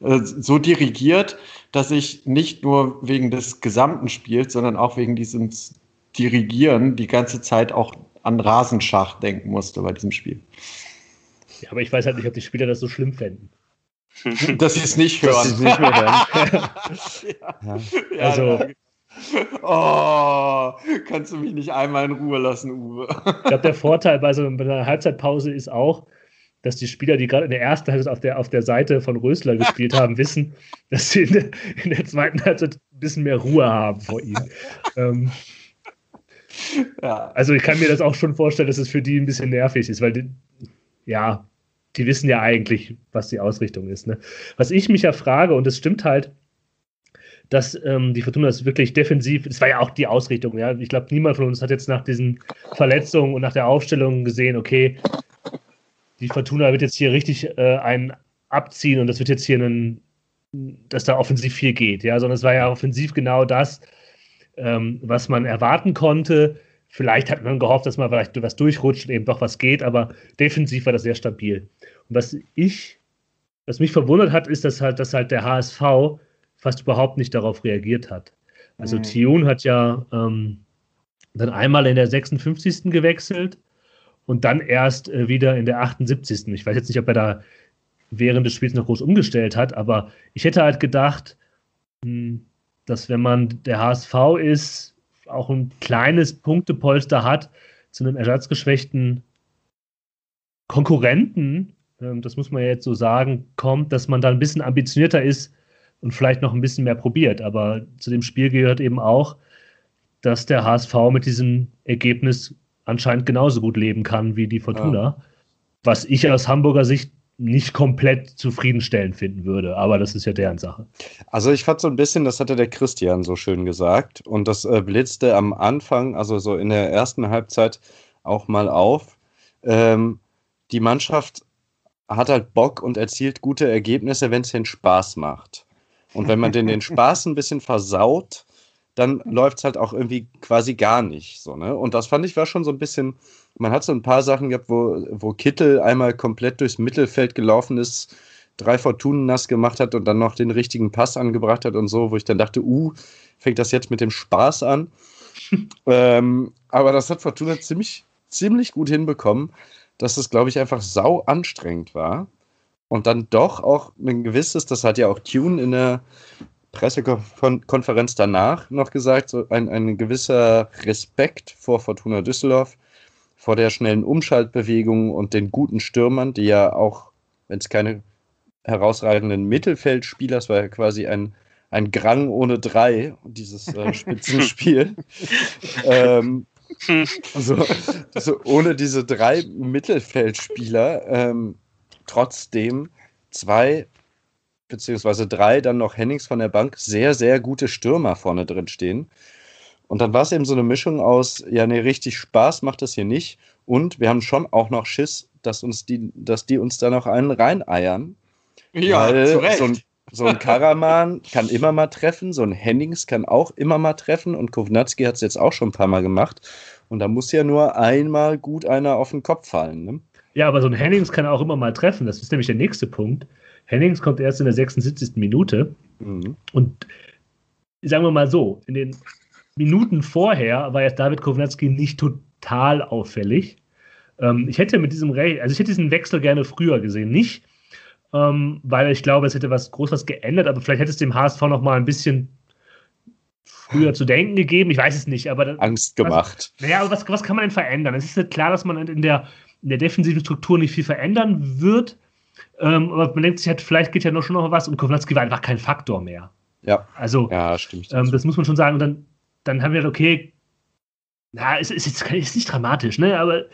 äh, so dirigiert, dass ich nicht nur wegen des gesamten Spiels, sondern auch wegen dieses Dirigieren die ganze Zeit auch an Rasenschach denken musste bei diesem Spiel. Ja, aber ich weiß halt nicht, ob die Spieler das so schlimm fänden. Dass sie es nicht hören. Dass sie es nicht mehr hören. ja. Ja. Also. Oh, kannst du mich nicht einmal in Ruhe lassen, Uwe? ich glaube, der Vorteil bei so einer Halbzeitpause ist auch, dass die Spieler, die gerade in der ersten Halbzeit auf der, auf der Seite von Rösler gespielt haben, wissen, dass sie in der, in der zweiten Halbzeit ein bisschen mehr Ruhe haben vor ihm. ähm, ja. Also ich kann mir das auch schon vorstellen, dass es für die ein bisschen nervig ist, weil die, ja, die wissen ja eigentlich, was die Ausrichtung ist. Ne? Was ich mich ja frage, und es stimmt halt, dass ähm, die Fortuna das wirklich defensiv, das war ja auch die Ausrichtung, ja. Ich glaube, niemand von uns hat jetzt nach diesen Verletzungen und nach der Aufstellung gesehen, okay, die Fortuna wird jetzt hier richtig äh, einen abziehen und das wird jetzt hier ein, dass da offensiv viel geht, ja, sondern es war ja offensiv genau das, ähm, was man erwarten konnte. Vielleicht hat man gehofft, dass man vielleicht was durchrutscht und eben doch was geht, aber defensiv war das sehr stabil. Und was ich, was mich verwundert hat, ist, dass halt, dass halt der HSV fast überhaupt nicht darauf reagiert hat. Also mhm. Thion hat ja ähm, dann einmal in der 56. gewechselt und dann erst äh, wieder in der 78. Ich weiß jetzt nicht, ob er da während des Spiels noch groß umgestellt hat, aber ich hätte halt gedacht, mh, hm, dass wenn man der HSV ist, auch ein kleines Punktepolster hat zu einem ersatzgeschwächten Konkurrenten, ähm, das muss man ja jetzt so sagen, kommt, dass man da ein bisschen ambitionierter ist und vielleicht noch ein bisschen mehr probiert. Aber zu dem Spiel gehört eben auch, dass der HSV mit diesem Ergebnis anscheinend genauso gut leben kann wie die Fortuna. Ja. Was ich aus Hamburger Sicht nicht komplett zufriedenstellend finden würde, aber das ist ja deren Sache. Also ich fand so ein bisschen, das hatte der Christian so schön gesagt und das äh, blitzte am Anfang, also so in der ersten Halbzeit auch mal auf. Ähm, die Mannschaft hat halt Bock und erzielt gute Ergebnisse, wenn es den Spaß macht. Und wenn man den, den Spaß ein bisschen versaut, dann läuft es halt auch irgendwie quasi gar nicht. So, ne? Und das fand ich war schon so ein bisschen man hat so ein paar Sachen gehabt, wo, wo Kittel einmal komplett durchs Mittelfeld gelaufen ist, drei Fortunen nass gemacht hat und dann noch den richtigen Pass angebracht hat und so, wo ich dann dachte, uh, fängt das jetzt mit dem Spaß an. ähm, aber das hat Fortuna ziemlich, ziemlich gut hinbekommen, dass es, glaube ich, einfach sau anstrengend war. Und dann doch auch ein gewisses, das hat ja auch Tune in der Pressekonferenz danach noch gesagt, so ein, ein gewisser Respekt vor Fortuna Düsseldorf vor der schnellen Umschaltbewegung und den guten Stürmern, die ja auch, wenn es keine herausragenden Mittelfeldspieler, es war ja quasi ein, ein Grang ohne drei, dieses äh, Spitzenspiel. ähm, so, so, ohne diese drei Mittelfeldspieler ähm, trotzdem zwei beziehungsweise drei dann noch Hennings von der Bank sehr, sehr gute Stürmer vorne drin stehen. Und dann war es eben so eine Mischung aus, ja, nee, richtig Spaß macht das hier nicht. Und wir haben schon auch noch Schiss, dass uns die, dass die uns da noch einen reineiern. Ja, weil zu Recht. So ein, so ein Karaman kann immer mal treffen, so ein Hennings kann auch immer mal treffen und Kovnatski hat es jetzt auch schon ein paar Mal gemacht. Und da muss ja nur einmal gut einer auf den Kopf fallen. Ne? Ja, aber so ein Hennings kann auch immer mal treffen. Das ist nämlich der nächste Punkt. Hennings kommt erst in der 76. Minute. Mhm. Und sagen wir mal so, in den Minuten vorher war jetzt David Kovnatski nicht total auffällig. Ähm, ich hätte mit diesem Re also ich hätte diesen Wechsel gerne früher gesehen, nicht, ähm, weil ich glaube, es hätte was groß was geändert, aber vielleicht hätte es dem HSV noch mal ein bisschen früher zu denken gegeben. Ich weiß es nicht, aber das, Angst gemacht. Was, naja, aber was, was kann man denn verändern? Es ist ja klar, dass man in der, in der defensiven Struktur nicht viel verändern wird. Ähm, aber man denkt sich halt, vielleicht geht ja noch schon noch was und Kovnatski war einfach kein Faktor mehr. Ja. Also, ja, stimmt. Ähm, das muss man schon sagen. Und dann dann haben wir gedacht, okay, na, es ist, ist, ist nicht dramatisch, ne? Aber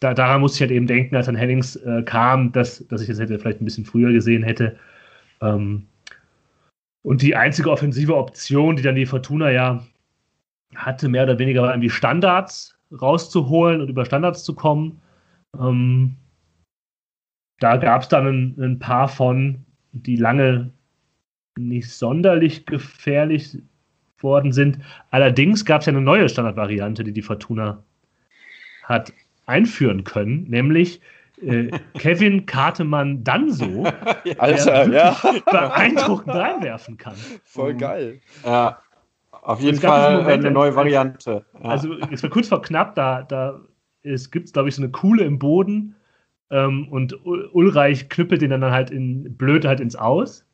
da, daran musste ich halt eben denken, als dann Hennings äh, kam, dass, dass ich das hätte vielleicht ein bisschen früher gesehen hätte. Ähm, und die einzige offensive Option, die dann die Fortuna ja hatte, mehr oder weniger war irgendwie Standards rauszuholen und über Standards zu kommen. Ähm, da gab es dann ein, ein, paar von, die lange nicht sonderlich gefährlich worden sind. Allerdings gab es ja eine neue Standardvariante, die die Fortuna hat einführen können, nämlich äh, Kevin Kartemann dann so, Alter, ja. beeindruckend reinwerfen kann. Voll geil. Ja. auf jeden Fall Moment, eine neue Variante. Ja. Also es war kurz vor knapp, da, da es gibt, glaube ich, so eine Kuhle im Boden ähm, und Ulreich knüppelt den dann halt in blöd halt ins Aus.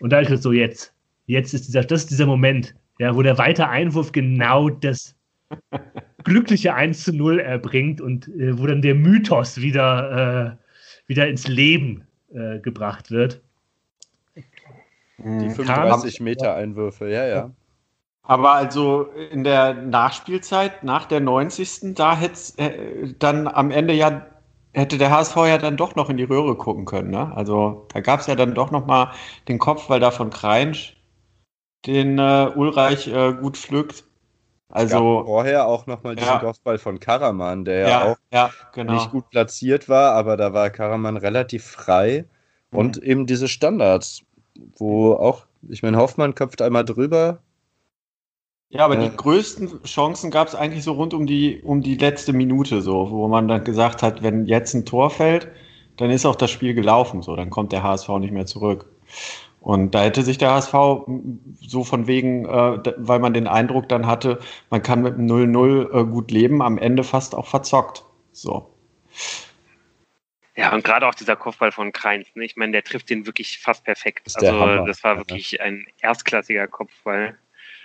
Und da ist es so, jetzt, jetzt ist dieser, das ist dieser Moment, ja, wo der weite Einwurf genau das glückliche 1 zu 0 erbringt und äh, wo dann der Mythos wieder, äh, wieder ins Leben äh, gebracht wird. Die 35 Meter Einwürfe, ja, ja. Aber also in der Nachspielzeit, nach der 90. da hätte äh, dann am Ende ja, hätte der HSV ja dann doch noch in die Röhre gucken können. Ne? Also da gab es ja dann doch noch mal den Kopf, weil da von Kreinsch den äh, Ulreich äh, gut pflückt. Also vorher auch noch mal diesen ja. Kopfball von Karaman, der ja, ja auch ja, genau. nicht gut platziert war, aber da war Karaman relativ frei. Mhm. Und eben diese Standards, wo auch, ich meine, Hoffmann köpft einmal drüber, ja, aber ja. die größten Chancen gab es eigentlich so rund um die, um die letzte Minute, so, wo man dann gesagt hat, wenn jetzt ein Tor fällt, dann ist auch das Spiel gelaufen, so, dann kommt der HSV nicht mehr zurück. Und da hätte sich der HSV so von wegen, äh, weil man den Eindruck dann hatte, man kann mit einem 0-0 äh, gut leben, am Ende fast auch verzockt. So. Ja, und gerade auch dieser Kopfball von Kreins, ne? ich meine, der trifft den wirklich fast perfekt. Also, das war wirklich ein erstklassiger Kopfball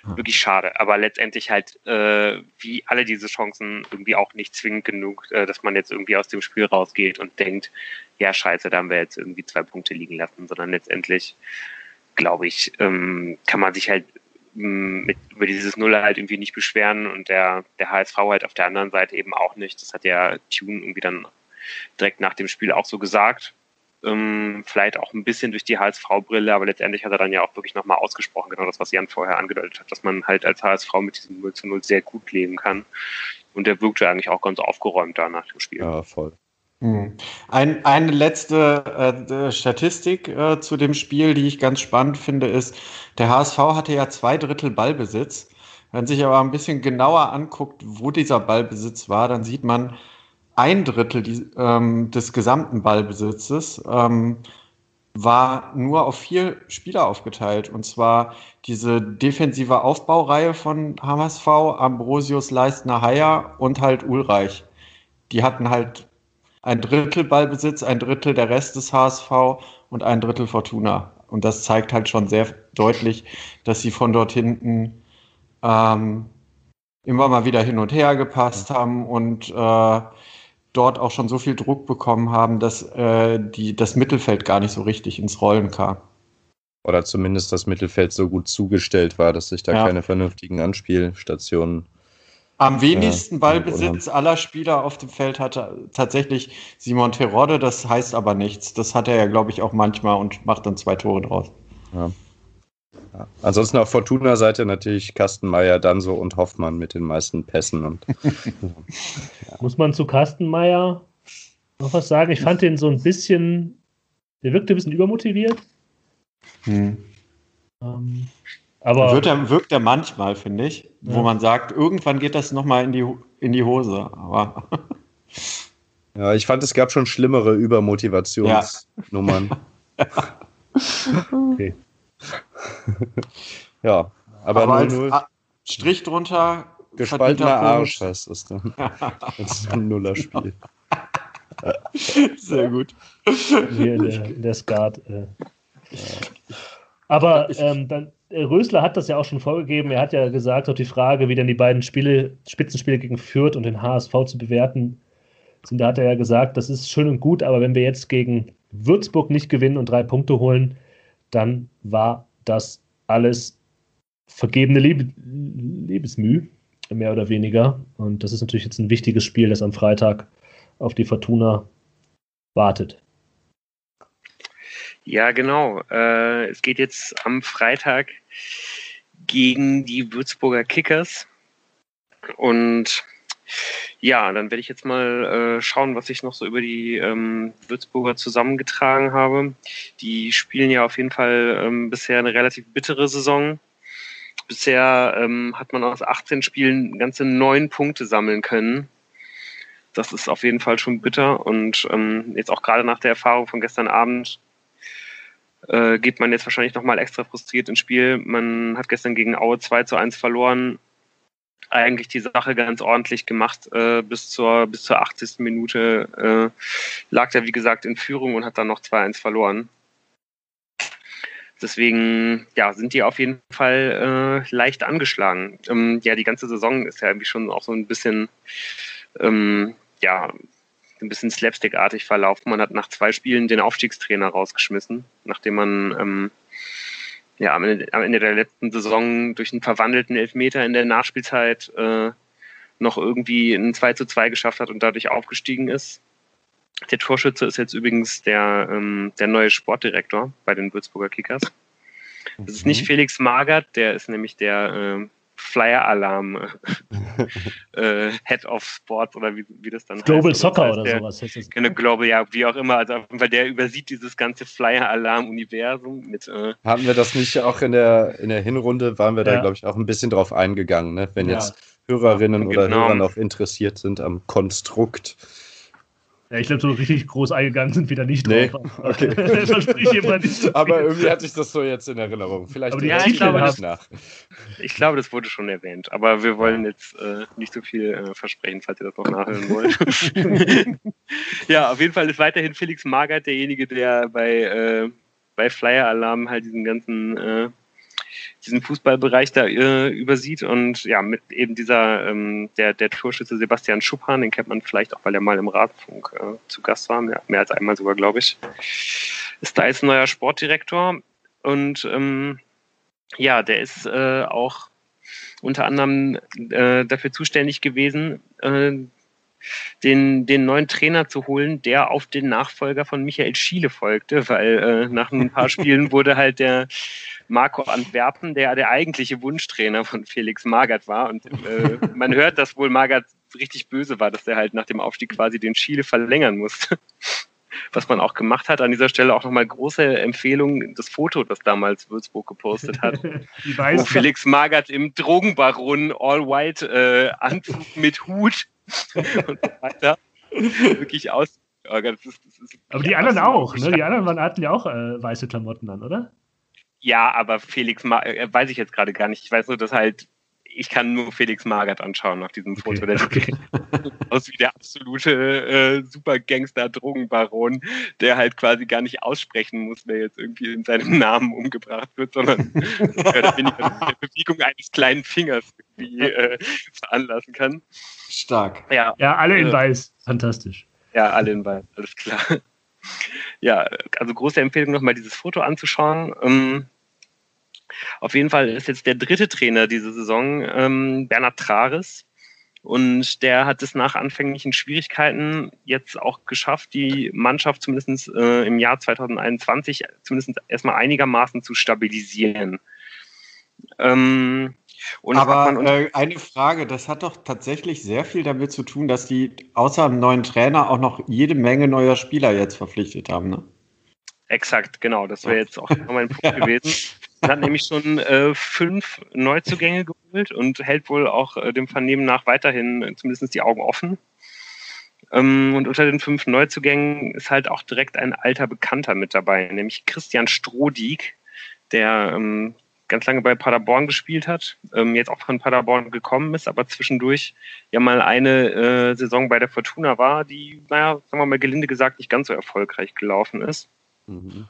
wirklich schade. Aber letztendlich halt, äh, wie alle diese Chancen, irgendwie auch nicht zwingend genug, äh, dass man jetzt irgendwie aus dem Spiel rausgeht und denkt, ja, scheiße, da haben wir jetzt irgendwie zwei Punkte liegen lassen, sondern letztendlich, glaube ich, ähm, kann man sich halt mm, mit, über dieses Null halt irgendwie nicht beschweren und der, der HSV halt auf der anderen Seite eben auch nicht. Das hat ja Tune irgendwie dann direkt nach dem Spiel auch so gesagt ähm, vielleicht auch ein bisschen durch die HSV-Brille, aber letztendlich hat er dann ja auch wirklich nochmal ausgesprochen, genau das, was Jan vorher angedeutet hat, dass man halt als HSV mit diesem 0 zu 0 sehr gut leben kann. Und der wirkte eigentlich auch ganz aufgeräumt da nach dem Spiel. Ja, voll. Hm. Ein, eine letzte äh, Statistik äh, zu dem Spiel, die ich ganz spannend finde, ist, der HSV hatte ja zwei Drittel Ballbesitz. Wenn man sich aber ein bisschen genauer anguckt, wo dieser Ballbesitz war, dann sieht man, ein Drittel die, ähm, des gesamten Ballbesitzes ähm, war nur auf vier Spieler aufgeteilt. Und zwar diese defensive Aufbaureihe von HMSV, Ambrosius, Leistner, Haier und halt Ulreich. Die hatten halt ein Drittel Ballbesitz, ein Drittel der Rest des HSV und ein Drittel Fortuna. Und das zeigt halt schon sehr deutlich, dass sie von dort hinten ähm, immer mal wieder hin und her gepasst haben und äh, dort auch schon so viel Druck bekommen haben, dass äh, die, das Mittelfeld gar nicht so richtig ins Rollen kam. Oder zumindest das Mittelfeld so gut zugestellt war, dass sich da ja. keine vernünftigen Anspielstationen. Am äh, wenigsten äh, Ballbesitz aller Spieler auf dem Feld hatte tatsächlich Simon Terodde, das heißt aber nichts. Das hat er ja, glaube ich, auch manchmal und macht dann zwei Tore draus. Ja. Ja. Ansonsten auf Fortuna-Seite natürlich Kastenmeier, Danso und Hoffmann mit den meisten Pässen. Und, ja. Muss man zu Kastenmeier noch was sagen? Ich fand den so ein bisschen, der wirkte ein bisschen übermotiviert. Hm. Ähm, aber Wird er, wirkt er manchmal, finde ich, ja. wo man sagt, irgendwann geht das nochmal in die, in die Hose. Aber ja, ich fand, es gab schon schlimmere Übermotivationsnummern. okay. ja, aber, aber als nur Strich drunter. Gespaltener Arsch heißt das dann. das ist ein Nullerspiel. Sehr gut. Hier in der, in der Skat. Äh, aber ähm, dann, äh, Rösler hat das ja auch schon vorgegeben. Er hat ja gesagt, auf die Frage, wie dann die beiden Spiele, Spitzenspiele gegen Fürth und den HSV zu bewerten sind, da hat er ja gesagt, das ist schön und gut, aber wenn wir jetzt gegen Würzburg nicht gewinnen und drei Punkte holen, dann war das alles vergebene Lieb Lebensmüh, mehr oder weniger. Und das ist natürlich jetzt ein wichtiges Spiel, das am Freitag auf die Fortuna wartet. Ja, genau. Äh, es geht jetzt am Freitag gegen die Würzburger Kickers. Und ja, dann werde ich jetzt mal äh, schauen, was ich noch so über die ähm, Würzburger zusammengetragen habe. Die spielen ja auf jeden Fall ähm, bisher eine relativ bittere Saison. Bisher ähm, hat man aus 18 Spielen ganze neun Punkte sammeln können. Das ist auf jeden Fall schon bitter. Und ähm, jetzt auch gerade nach der Erfahrung von gestern Abend äh, geht man jetzt wahrscheinlich nochmal extra frustriert ins Spiel. Man hat gestern gegen Aue 2 zu 1 verloren. Eigentlich die Sache ganz ordentlich gemacht. Äh, bis, zur, bis zur 80. Minute äh, lag er, wie gesagt, in Führung und hat dann noch 2-1 verloren. Deswegen ja, sind die auf jeden Fall äh, leicht angeschlagen. Ähm, ja, die ganze Saison ist ja irgendwie schon auch so ein bisschen, ähm, ja, ein bisschen slapstickartig verlaufen. Man hat nach zwei Spielen den Aufstiegstrainer rausgeschmissen, nachdem man ähm, ja, am Ende, am Ende, der letzten Saison durch einen verwandelten Elfmeter in der Nachspielzeit äh, noch irgendwie ein 2 zu 2 geschafft hat und dadurch aufgestiegen ist. Der Torschütze ist jetzt übrigens der, ähm, der neue Sportdirektor bei den Würzburger Kickers. Das ist nicht mhm. Felix Magert, der ist nämlich der äh, Flyer Alarm äh, Head of Sports oder wie, wie das dann Global heißt. Soccer das heißt, oder der, sowas. Genau, Global, ja, wie auch immer. Also weil der übersieht dieses ganze Flyer Alarm Universum mit. Äh, Haben wir das nicht auch in der, in der Hinrunde, waren wir da, Ja. glaube ich, auch ein bisschen drauf eingegangen, ne? wenn Ja. jetzt Hörerinnen oder Genau. Hörer noch interessiert sind am Konstrukt. Ja, ich glaube, so richtig groß eingegangen sind wir da nicht Nee, drauf. okay. Versprich mal nicht Aber irgendwie hatte ich das so jetzt in Erinnerung. Vielleicht Aber die höre Titel glaube haben- nach. ich glaube, das wurde schon erwähnt, aber wir wollen jetzt äh, nicht so viel äh, versprechen, falls ihr das noch nachhören wollt. ja, auf jeden Fall ist weiterhin Felix Magert derjenige, der bei, äh, bei Flyer Alarm halt diesen ganzen äh, diesen Fußballbereich da äh, übersieht. Und ja, mit eben dieser, ähm, der, der Torschütze Sebastian Schuppan, den kennt man vielleicht auch, weil er mal im Radfunk äh, zu Gast war, mehr, mehr als einmal sogar, glaube ich, ist da jetzt neuer Sportdirektor. Und ähm, ja, der ist äh, auch unter anderem äh, dafür zuständig gewesen, äh, den, den neuen Trainer zu holen, der auf den Nachfolger von Michael Schiele folgte, weil äh, nach ein paar Spielen wurde halt der Marco Antwerpen, der der eigentliche Wunschtrainer von Felix Magath war. Und äh, man hört, dass wohl Magath richtig böse war, dass er halt nach dem Aufstieg quasi den Schiele verlängern musste. Was man auch gemacht hat. An dieser Stelle auch nochmal große Empfehlung, das Foto, das damals Würzburg gepostet hat, wo Felix Magath im Drogenbaron All-White äh, Anzug mit Hut und so weiter wirklich aus. Oh das ist, das ist Aber die anderen auch, ne? Die anderen waren, hatten ja auch äh, weiße Klamotten an, oder? Ja, aber Felix äh, weiß ich jetzt gerade gar nicht. Ich weiß nur, dass halt ich kann nur Felix Magath anschauen auf diesem Foto. Der Okay. sieht aus wie der absolute äh, Supergangster-Drogenbaron, der halt quasi gar nicht aussprechen muss, wer jetzt irgendwie in seinem Namen umgebracht wird, sondern oder weniger mit der Bewegung eines kleinen Fingers irgendwie äh, veranlassen kann. Stark. Ja, Ja, alle in Äh, weiß. Fantastisch. Ja, alle in Weiß, alles klar. Ja, also große Empfehlung, nochmal dieses Foto anzuschauen. Ähm, auf jeden Fall ist jetzt der dritte Trainer diese Saison ähm, Bernhard Trares. Und der hat es nach anfänglichen Schwierigkeiten jetzt auch geschafft, die Mannschaft zumindest äh, im Jahr 2021 zumindest erstmal einigermaßen zu stabilisieren. Ähm, Aber äh, eine Frage, das hat doch tatsächlich sehr viel damit zu tun, dass die außer dem neuen Trainer auch noch jede Menge neuer Spieler jetzt verpflichtet haben. Ne? Exakt, genau. Das wäre jetzt auch mein Punkt gewesen. Er hat nämlich schon äh, fünf Neuzugänge geholt und hält wohl auch äh, dem Vernehmen nach weiterhin äh, zumindest die Augen offen. Ähm, und unter den fünf Neuzugängen ist halt auch direkt ein alter Bekannter mit dabei, nämlich Christian Strodig, der ähm, ganz lange bei Paderborn gespielt hat, ähm, jetzt auch von Paderborn gekommen ist, aber zwischendurch ja mal eine äh, Saison bei der Fortuna war, die, naja, sagen wir mal gelinde gesagt, nicht ganz so erfolgreich gelaufen ist. Mhm.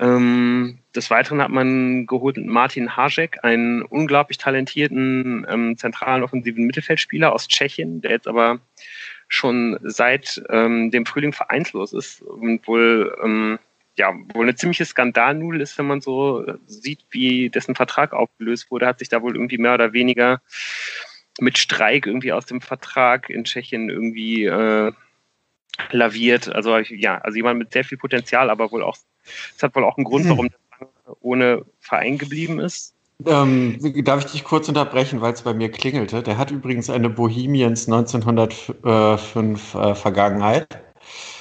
Ähm, des Weiteren hat man geholt Martin Hajek, einen unglaublich talentierten ähm, zentralen offensiven Mittelfeldspieler aus Tschechien, der jetzt aber schon seit ähm, dem Frühling vereinslos ist und wohl, ähm, ja, wohl eine ziemliche Skandalnudel ist, wenn man so sieht, wie dessen Vertrag aufgelöst wurde, hat sich da wohl irgendwie mehr oder weniger mit Streik irgendwie aus dem Vertrag in Tschechien irgendwie äh, laviert. Also ja, also jemand mit sehr viel Potenzial, aber wohl auch, es hat wohl auch einen Grund, warum der ohne Verein geblieben ist. Ähm, darf ich dich kurz unterbrechen, weil es bei mir klingelte? Der hat übrigens eine Bohemians 1905 äh, Vergangenheit.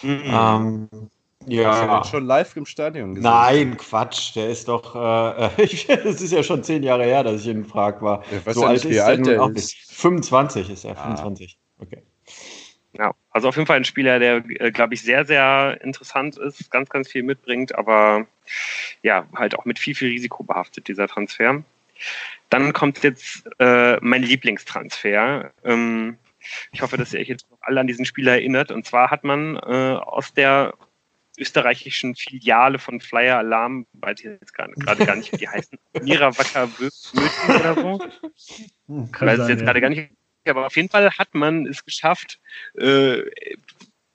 Mhm. Ähm, Hast du ja. den schon live im Stadion gesehen? Nein, Quatsch, der ist doch, äh, es ist ja schon zehn Jahre her, dass ich in Prag war. Weiß ja nicht, wie er alt nun der auch ist. nicht. 25 ist er, Ah. 25. Okay. Ja, also auf jeden Fall ein Spieler, der, äh, glaube ich, sehr, sehr interessant ist, ganz, ganz viel mitbringt, aber ja, halt auch mit viel, viel Risiko behaftet, dieser Transfer. Dann kommt jetzt äh, mein Lieblingstransfer. Ähm, ich hoffe, dass ihr euch jetzt noch alle an diesen Spieler erinnert. Und zwar hat man äh, aus der österreichischen Filiale von Flyer Alarm, weiß ich jetzt gerade gar nicht, wie die heißen, Mira Wacker Möten oder so. Kann weiß es jetzt ja. gerade gar nicht. Aber auf jeden Fall hat man es geschafft, äh,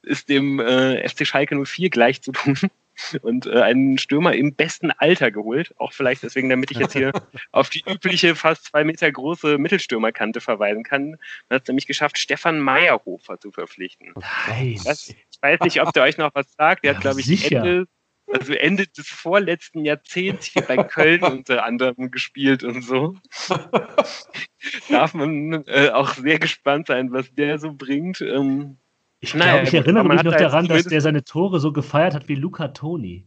es dem äh, FC Schalke 04 gleich zu tun und äh, einen Stürmer im besten Alter geholt. Auch vielleicht deswegen, damit ich jetzt hier auf die übliche, fast zwei Meter große Mittelstürmerkante verweisen kann. Man hat es nämlich geschafft, Stefan Meyerhofer zu verpflichten. Nice. ich weiß nicht, ob der euch noch was sagt. Der ja, hat, glaube ich, Ende, also Ende des vorletzten Jahrzehnts hier bei Köln unter anderem gespielt und so. Darf man äh, auch sehr gespannt sein, was der so bringt. Ähm, ich, naja, glaub, ich erinnere mich noch daran, dass der seine Tore so gefeiert hat wie Luca Toni.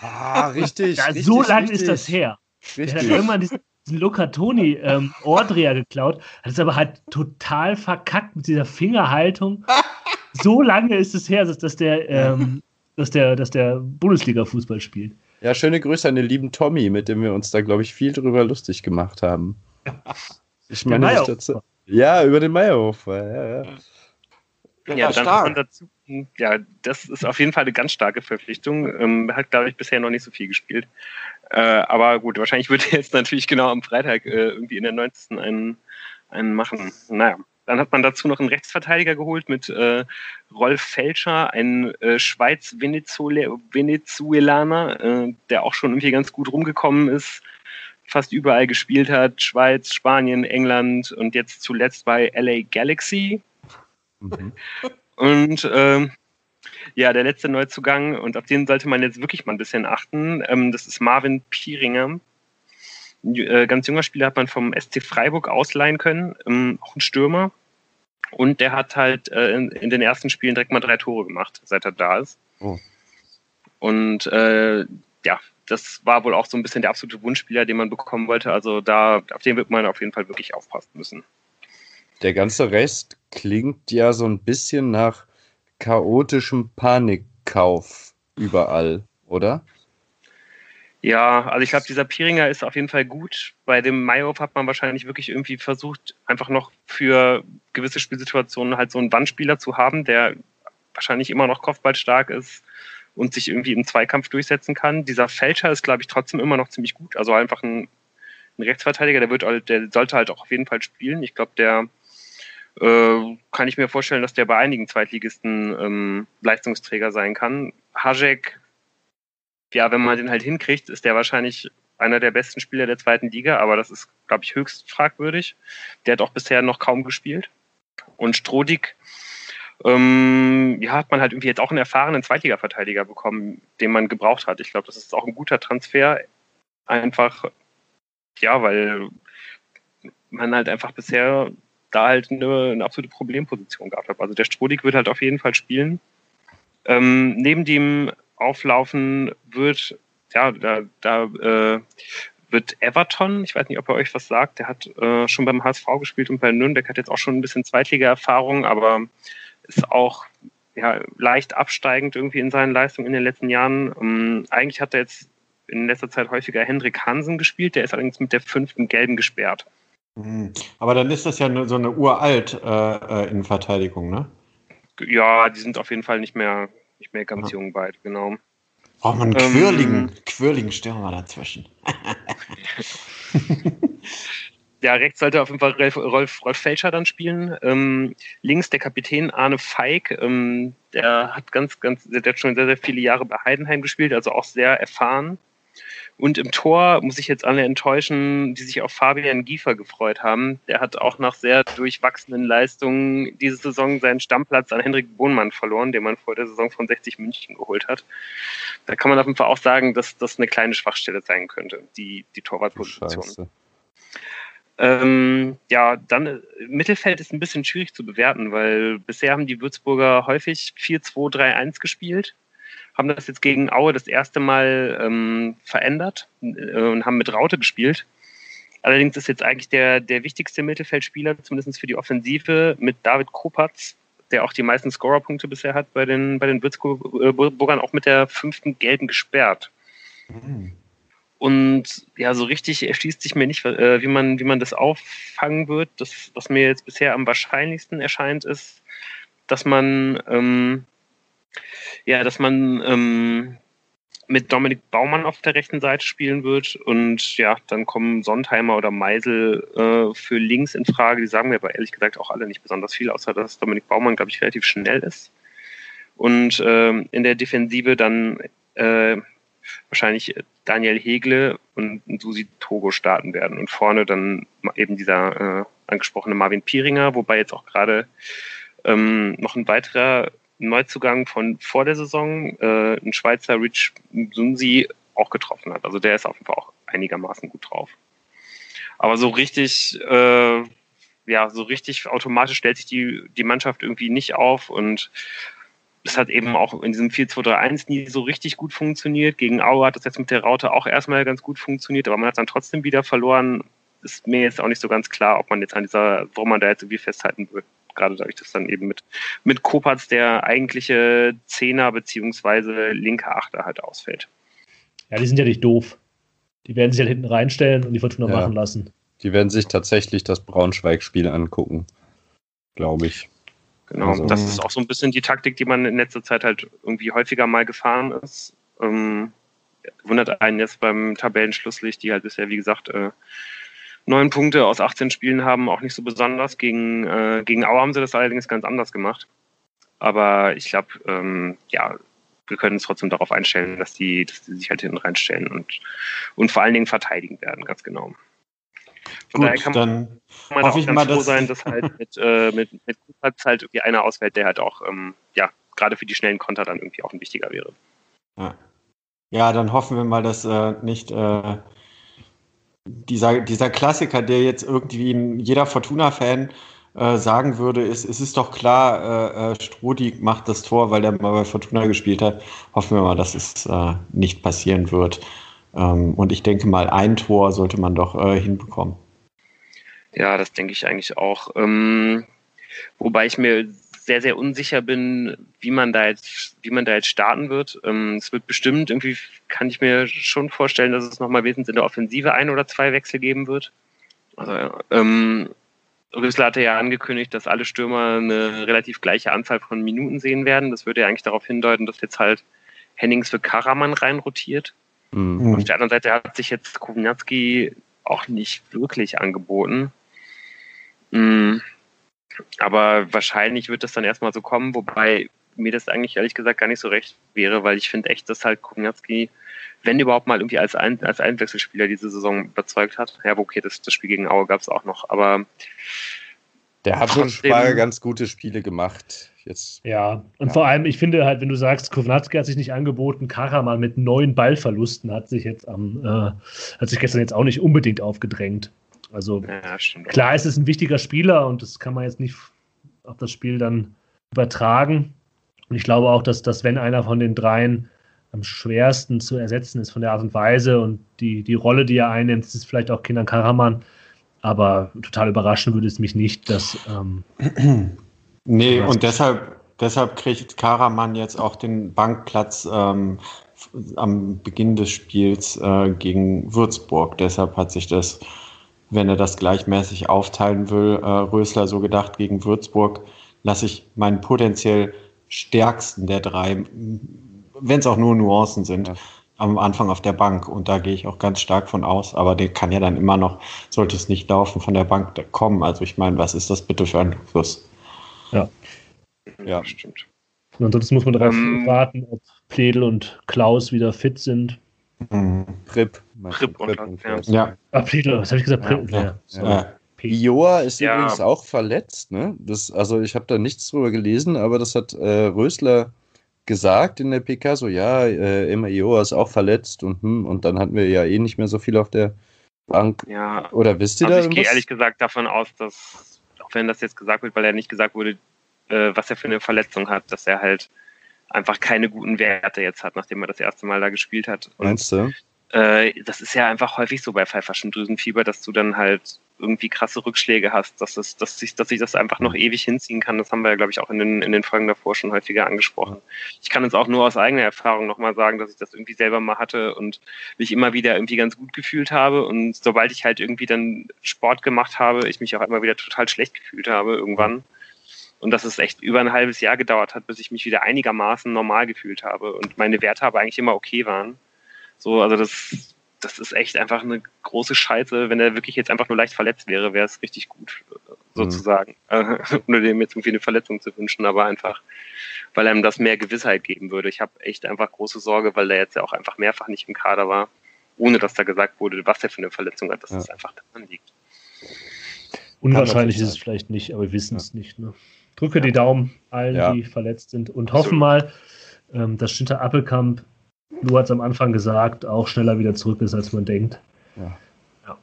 Ah, richtig. ja, richtig so lange ist das her. Richtig. Der hat irgendwann diesen, diesen Luca Toni ähm, Ordrea geklaut, hat es aber halt total verkackt mit dieser Fingerhaltung. so lange ist es her, dass, dass der, ähm, dass der, dass der Bundesliga-Fußball spielt. Ja, schöne Grüße an den lieben Tommy, mit dem wir uns da, glaube ich, viel drüber lustig gemacht haben. Ich meine, dazu, ja, über den Meierhofer. Ja, ja. Ja, ja dann stark. dazu, ja, das ist auf jeden Fall eine ganz starke Verpflichtung. Ähm, hat, glaube ich, bisher noch nicht so viel gespielt. Äh, aber gut, wahrscheinlich wird er jetzt natürlich genau am Freitag äh, irgendwie in der 90. einen, einen machen. Naja. Dann hat man dazu noch einen Rechtsverteidiger geholt mit äh, Rolf Felscher, ein äh, Schweiz-Venezuelaner, äh, der auch schon irgendwie ganz gut rumgekommen ist, fast überall gespielt hat. Schweiz, Spanien, England und jetzt zuletzt bei LA Galaxy. Mhm. Und ähm, ja, der letzte Neuzugang, und auf den sollte man jetzt wirklich mal ein bisschen achten, ähm, das ist Marvin Pieringer. Ein äh, ganz junger Spieler hat man vom SC Freiburg ausleihen können, ähm, auch ein Stürmer. Und der hat halt äh, in, in, den ersten Spielen direkt mal drei Tore gemacht, seit er da ist. Oh. Und äh, ja, das war wohl auch so ein bisschen der absolute Wunschspieler, den man bekommen wollte. Also da, auf den wird man auf jeden Fall wirklich aufpassen müssen. Der ganze Rest klingt ja so ein bisschen nach chaotischem Panikkauf überall, oder? Ja, also ich glaube, dieser Piringer ist auf jeden Fall gut. Bei dem Mayhoff hat man wahrscheinlich wirklich irgendwie versucht, einfach noch für gewisse Spielsituationen halt so einen Wandspieler zu haben, der wahrscheinlich immer noch kopfballstark ist und sich irgendwie im Zweikampf durchsetzen kann. Dieser Fälscher ist, glaube ich, trotzdem immer noch ziemlich gut. Also einfach ein, ein Rechtsverteidiger, der wird, der sollte halt auch auf jeden Fall spielen. Ich glaube, der äh, kann ich mir vorstellen, dass der bei einigen Zweitligisten ähm, Leistungsträger sein kann. Hajek, ja, wenn man den halt hinkriegt, ist der wahrscheinlich einer der besten Spieler der zweiten Liga, aber das ist, glaube ich, höchst fragwürdig. Der hat auch bisher noch kaum gespielt. Und Strodig, ähm, ja, hat man halt irgendwie jetzt auch einen erfahrenen Zweitliga-Verteidiger bekommen, den man gebraucht hat. Ich glaube, das ist auch ein guter Transfer. Einfach, ja, weil man halt einfach bisher da halt eine, eine absolute Problemposition gehabt habe. Also der Strodig wird halt auf jeden Fall spielen. Ähm, neben dem Auflaufen wird, ja, da, da äh, wird Everton, ich weiß nicht, ob er euch was sagt, der hat äh, schon beim HSV gespielt und bei Nürnberg hat jetzt auch schon ein bisschen Zweitliga-Erfahrung, aber ist auch ja, leicht absteigend irgendwie in seinen Leistungen in den letzten Jahren. Ähm, eigentlich hat er jetzt in letzter Zeit häufiger Hendrik Hansen gespielt, der ist allerdings mit der fünften Gelben gesperrt. Mhm. Aber dann ist das ja so eine uralt äh, äh, in Verteidigung, ne? Ja, die sind auf jeden Fall nicht mehr, nicht mehr ganz ja. jung beide, genau. Braucht man einen quirligen, ähm, quirligen Stürmer dazwischen. ja, rechts sollte auf jeden Fall Rolf, Rolf, Rolf Felscher dann spielen. Ähm, links der Kapitän Arne Feig, ähm, der hat ganz, ganz, der hat schon sehr, sehr viele Jahre bei Heidenheim gespielt, also auch sehr erfahren. Und im Tor muss ich jetzt alle enttäuschen, die sich auf Fabian Giefer gefreut haben. Der hat auch nach sehr durchwachsenen Leistungen diese Saison seinen Stammplatz an Hendrik Bohnmann verloren, den man vor der Saison von 60 München geholt hat. Da kann man auf jeden Fall auch sagen, dass das eine kleine Schwachstelle sein könnte, die, die Torwartposition. Ähm, ja, dann Mittelfeld ist ein bisschen schwierig zu bewerten, weil bisher haben die Würzburger häufig 4-2-3-1 gespielt haben das jetzt gegen Aue das erste Mal ähm, verändert äh, und haben mit Raute gespielt. Allerdings ist jetzt eigentlich der, der wichtigste Mittelfeldspieler, zumindest für die Offensive, mit David Kopatz der auch die meisten Scorerpunkte bisher hat bei den, bei den Würzburgern, auch mit der fünften gelben gesperrt. Mhm. Und ja, so richtig erschließt sich mir nicht, äh, wie, man, wie man das auffangen wird. Das, was mir jetzt bisher am wahrscheinlichsten erscheint, ist, dass man ähm, ja, dass man ähm, mit Dominik Baumann auf der rechten Seite spielen wird. Und ja, dann kommen Sondheimer oder Meisel äh, für links in Frage. Die sagen mir aber ehrlich gesagt auch alle nicht besonders viel, außer dass Dominik Baumann, glaube ich, relativ schnell ist. Und äh, in der Defensive dann äh, wahrscheinlich Daniel Hegle und Susi Togo starten werden. Und vorne dann eben dieser äh, angesprochene Marvin Pieringer, wobei jetzt auch gerade ähm, noch ein weiterer Neuzugang von vor der Saison, äh, ein Schweizer Rich Sunsi, auch getroffen hat. Also der ist auf jeden Fall auch einigermaßen gut drauf. Aber so richtig, äh, ja, so richtig automatisch stellt sich die, die Mannschaft irgendwie nicht auf und es hat eben auch in diesem 4-2-3-1 nie so richtig gut funktioniert. Gegen Aue hat das jetzt mit der Raute auch erstmal ganz gut funktioniert, aber man hat dann trotzdem wieder verloren. Ist mir jetzt auch nicht so ganz klar, ob man jetzt an dieser, warum man da jetzt irgendwie festhalten wird gerade dadurch, dass dann eben mit, mit Kopatz der eigentliche Zehner beziehungsweise linke Achter halt ausfällt. Ja, die sind ja nicht doof. Die werden sich halt hinten reinstellen und die Fortuna ja. machen lassen. Die werden sich tatsächlich das Braunschweig-Spiel angucken, glaube ich. Genau, also, das ist auch so ein bisschen die Taktik, die man in letzter Zeit halt irgendwie häufiger mal gefahren ist. Ähm, wundert einen jetzt beim Tabellenschlusslicht, die halt bisher, wie gesagt, äh, neun Punkte aus 18 Spielen haben, auch nicht so besonders. Gegen, äh, gegen Auer haben sie das allerdings ganz anders gemacht. Aber ich glaube, ähm, ja, wir können uns trotzdem darauf einstellen, dass die, dass die sich halt hinten reinstellen und, und vor allen Dingen verteidigen werden, ganz genau. Von Gut, daher kann man, man auch ganz froh sein, dass halt mit, äh, mit, mit halt irgendwie einer ausfällt, der halt auch, ähm, ja, gerade für die schnellen Konter dann irgendwie auch ein wichtiger wäre. Ja, ja dann hoffen wir mal, dass äh, nicht äh, dieser, dieser Klassiker, der jetzt irgendwie jeder Fortuna-Fan äh, sagen würde, ist, es ist doch klar, äh, äh, Strudi macht das Tor, weil er mal bei Fortuna gespielt hat. Hoffen wir mal, dass es äh, nicht passieren wird. Ähm, und ich denke mal, ein Tor sollte man doch äh, hinbekommen. Ja, das denke ich eigentlich auch. Ähm, wobei ich mir sehr, sehr unsicher bin, wie man da jetzt, wie man da jetzt starten wird. Ähm, es wird bestimmt irgendwie, kann ich mir schon vorstellen, dass es nochmal wesentlich in der Offensive ein oder zwei Wechsel geben wird. Also, ähm, Rüssler hatte ja angekündigt, dass alle Stürmer eine relativ gleiche Anzahl von Minuten sehen werden. Das würde ja eigentlich darauf hindeuten, dass jetzt halt Hennings für Karaman reinrotiert. Mhm. Auf der anderen Seite hat sich jetzt Kovnatski auch nicht wirklich angeboten. Mhm. Aber wahrscheinlich wird das dann erstmal so kommen, wobei mir das eigentlich ehrlich gesagt gar nicht so recht wäre, weil ich finde echt, dass halt Kugnatski, wenn überhaupt mal irgendwie als, Ein als Einwechselspieler diese Saison überzeugt hat. Ja, okay, das, das Spiel gegen Aue gab es auch noch, aber der hat schon mal ganz gute Spiele gemacht. Jetzt, ja, und ja. vor allem, ich finde halt, wenn du sagst, Kovnatski hat sich nicht angeboten, Karaman mit neun Ballverlusten hat sich jetzt am, äh, hat sich gestern jetzt auch nicht unbedingt aufgedrängt. Also ja, klar ist es ein wichtiger Spieler und das kann man jetzt nicht auf das Spiel dann übertragen. Und ich glaube auch, dass, dass wenn einer von den dreien am schwersten zu ersetzen ist von der Art und Weise und die, die Rolle, die er einnimmt, ist vielleicht auch Kindern Karaman. Aber total überraschen würde es mich nicht, dass. Ähm, nee, und deshalb, deshalb kriegt Karaman jetzt auch den Bankplatz ähm, am Beginn des Spiels äh, gegen Würzburg. Deshalb hat sich das wenn er das gleichmäßig aufteilen will, äh, Rösler so gedacht gegen Würzburg, lasse ich meinen potenziell stärksten der drei, wenn es auch nur Nuancen sind, ja. am Anfang auf der Bank. Und da gehe ich auch ganz stark von aus. Aber der kann ja dann immer noch, sollte es nicht laufen, von der Bank kommen. Also ich meine, was ist das bitte für ein Luxus? Ja. Ja, stimmt. Und ansonsten muss man darauf ähm, warten, ob Pledel und Klaus wieder fit sind. Mhm. Prip. Prip und, und ja. ja. Ah, Priedler, was habe ich gesagt? Prip, ja. ja. ja. Ioa ist ja. übrigens auch verletzt. Ne? Das, also ich habe da nichts drüber gelesen, aber das hat äh, Rösler gesagt in der PK, so ja, äh, Emma Ioa ist auch verletzt und, hm, und dann hatten wir ja eh nicht mehr so viel auf der Bank. Ja. Oder wisst ihr also da? Ich gehe ehrlich gesagt davon aus, dass, auch wenn das jetzt gesagt wird, weil er nicht gesagt wurde, äh, was er für eine Verletzung hat, dass er halt einfach keine guten Werte jetzt hat, nachdem er das erste Mal da gespielt hat. Und Meinst du? Äh, das ist ja einfach häufig so bei pfeiferschen Drüsenfieber, dass du dann halt irgendwie krasse Rückschläge hast, dass, es, dass, sich, dass sich das einfach noch ewig hinziehen kann. Das haben wir ja, glaube ich, auch in den, in den Folgen davor schon häufiger angesprochen. Ich kann jetzt auch nur aus eigener Erfahrung nochmal sagen, dass ich das irgendwie selber mal hatte und mich immer wieder irgendwie ganz gut gefühlt habe. Und sobald ich halt irgendwie dann Sport gemacht habe, ich mich auch immer wieder total schlecht gefühlt habe irgendwann. Und dass es echt über ein halbes Jahr gedauert hat, bis ich mich wieder einigermaßen normal gefühlt habe und meine Werte aber eigentlich immer okay waren. So, also das, das ist echt einfach eine große Scheiße. Wenn er wirklich jetzt einfach nur leicht verletzt wäre, wäre es richtig gut, äh, sozusagen. Mhm. Ohne dem jetzt irgendwie eine Verletzung zu wünschen, aber einfach, weil einem das mehr Gewissheit geben würde. Ich habe echt einfach große Sorge, weil er jetzt ja auch einfach mehrfach nicht im Kader war, ohne dass da gesagt wurde, was er für eine Verletzung hat, dass ja. es einfach daran liegt. Unwahrscheinlich ist es vielleicht nicht, aber wir wissen es ja. nicht. Ne? Drücke ja. die Daumen allen, die verletzt sind und hoffen mal, ähm, dass Schinter Appelkamp Du hast am Anfang gesagt, auch schneller wieder zurück ist, als man denkt. Ja. ja.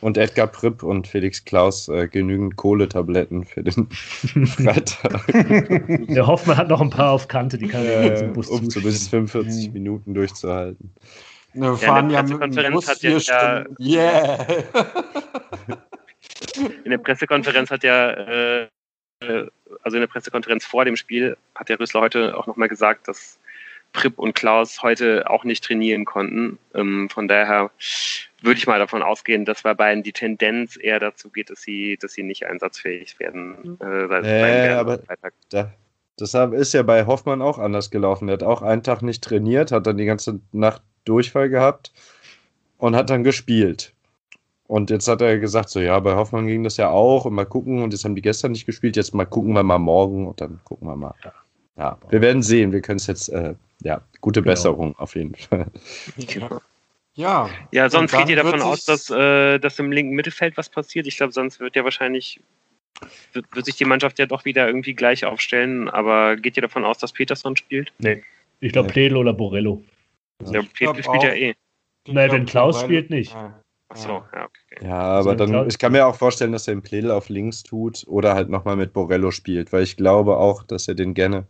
Und Edgar Pripp und Felix Klaus äh, genügend Kohletabletten für den Freitag. Der Hoffmann hat noch ein paar auf Kante, die kann er äh, Bus Um zumindest 45 Minuten durchzuhalten. Wir fahren ja, in der Pressekonferenz hat ja, yeah. in der Pressekonferenz hat ja äh, also in der Pressekonferenz vor dem Spiel hat der Rüssler heute auch nochmal gesagt, dass Prip und Klaus heute auch nicht trainieren konnten. Ähm, von daher würde ich mal davon ausgehen, dass bei beiden die Tendenz eher dazu geht, dass sie, dass sie nicht einsatzfähig werden. Äh, äh, aber da, das ist ja bei Hoffmann auch anders gelaufen. Er hat auch einen Tag nicht trainiert, hat dann die ganze Nacht Durchfall gehabt und hat dann gespielt. Und jetzt hat er gesagt, so ja, bei Hoffmann ging das ja auch und mal gucken und jetzt haben die gestern nicht gespielt, jetzt mal gucken wir mal morgen und dann gucken wir mal. Ja. Ja, wir werden sehen. Wir können es jetzt, äh, ja, gute genau. Besserung auf jeden Fall. Ja. Ja, sonst geht ihr davon aus, dass, äh, dass im linken Mittelfeld was passiert. Ich glaube, sonst wird ja wahrscheinlich, wird, wird, sich die Mannschaft ja doch wieder irgendwie gleich aufstellen. Aber geht ihr davon aus, dass Peterson spielt? Nee. Ich glaube, nee. Pledel oder Borello. Ja, Pledel spielt ja eh. Nein, wenn Klaus spielt, nicht. Ja. Achso, ja, okay. Ja, aber also dann, ich kann mir auch vorstellen, dass er den Pledel auf links tut oder halt nochmal mit Borello spielt, weil ich glaube auch, dass er den gerne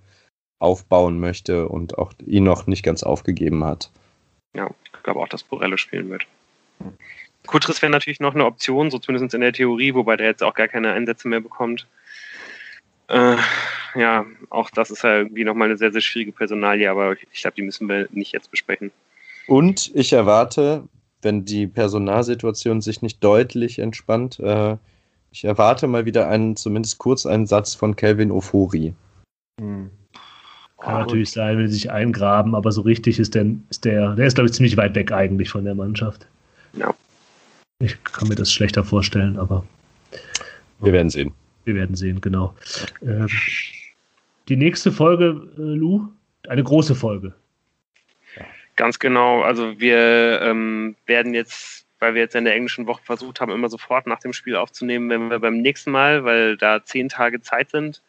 aufbauen möchte und auch ihn noch nicht ganz aufgegeben hat. Ja, ich glaube auch, dass Borello spielen wird. Kutris wäre natürlich noch eine Option, so zumindest in der Theorie, wobei der jetzt auch gar keine Einsätze mehr bekommt. Äh, ja, auch das ist ja irgendwie nochmal eine sehr, sehr schwierige Personalie, aber ich glaube, die müssen wir nicht jetzt besprechen. Und ich erwarte, wenn die Personalsituation sich nicht deutlich entspannt, äh, ich erwarte mal wieder einen, zumindest kurz einen Satz von Kelvin Ofori. Hm. Kann natürlich sein, wenn sie sich eingraben, aber so richtig ist der, ist der, der ist, glaube ich, ziemlich weit weg eigentlich von der Mannschaft. Ja. Ich kann mir das schlechter vorstellen, aber. Wir werden sehen. Wir werden sehen, genau. Ähm, die nächste Folge, äh, Lou, eine große Folge. Ganz genau. Also wir ähm, werden jetzt, weil wir jetzt in der englischen Woche versucht haben, immer sofort nach dem Spiel aufzunehmen, wenn wir beim nächsten Mal, weil da zehn Tage Zeit sind,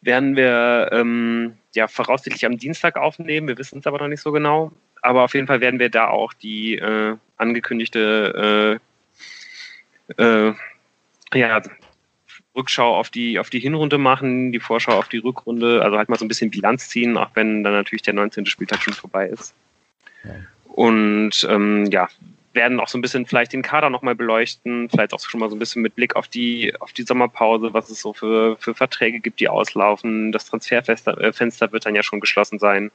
werden wir ähm, ja voraussichtlich am Dienstag aufnehmen. Wir wissen es aber noch nicht so genau. Aber auf jeden Fall werden wir da auch die äh, angekündigte äh, äh, ja, Rückschau auf die, auf die Hinrunde machen, die Vorschau auf die Rückrunde, also halt mal so ein bisschen Bilanz ziehen, auch wenn dann natürlich der 19. Spieltag schon vorbei ist. Ja. Und ähm, ja, werden auch so ein bisschen vielleicht den Kader nochmal beleuchten, vielleicht auch schon mal so ein bisschen mit Blick auf die, auf die Sommerpause, was es so für, für Verträge gibt, die auslaufen. Das Transferfenster äh, wird dann ja schon geschlossen sein.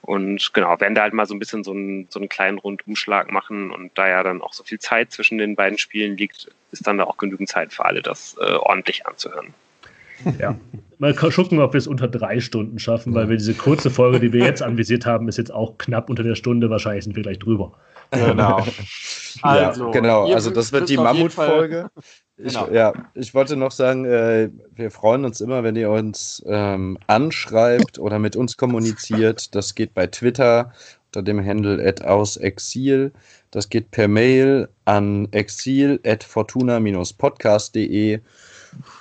Und genau, werden da halt mal so ein bisschen so einen, so einen kleinen Rundumschlag machen. Und da ja dann auch so viel Zeit zwischen den beiden Spielen liegt, ist dann da auch genügend Zeit für alle, das äh, ordentlich anzuhören. Ja. Mal gucken, ob wir es unter drei Stunden schaffen, weil wir diese kurze Folge, die wir jetzt anvisiert haben, ist jetzt auch knapp unter der Stunde. Wahrscheinlich sind wir gleich drüber. Genau. Also, ja, genau. Also das wird die Mammutfolge. Ich, genau. Ja, ich wollte noch sagen, äh, wir freuen uns immer, wenn ihr uns ähm, anschreibt oder mit uns kommuniziert. Das geht bei Twitter unter dem Handle ausexil. Das geht per Mail an exil.fortuna-podcast.de.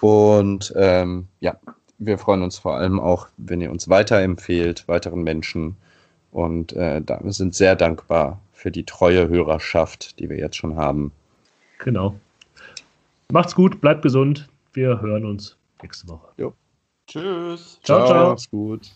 Und ähm, ja, wir freuen uns vor allem auch, wenn ihr uns weiterempfehlt, weiteren Menschen. Und äh, da, wir sind sehr dankbar für die treue Hörerschaft, die wir jetzt schon haben. Genau. Macht's gut, bleibt gesund. Wir hören uns nächste Woche. Jo. Tschüss. Ciao, ciao. ciao. Macht's gut.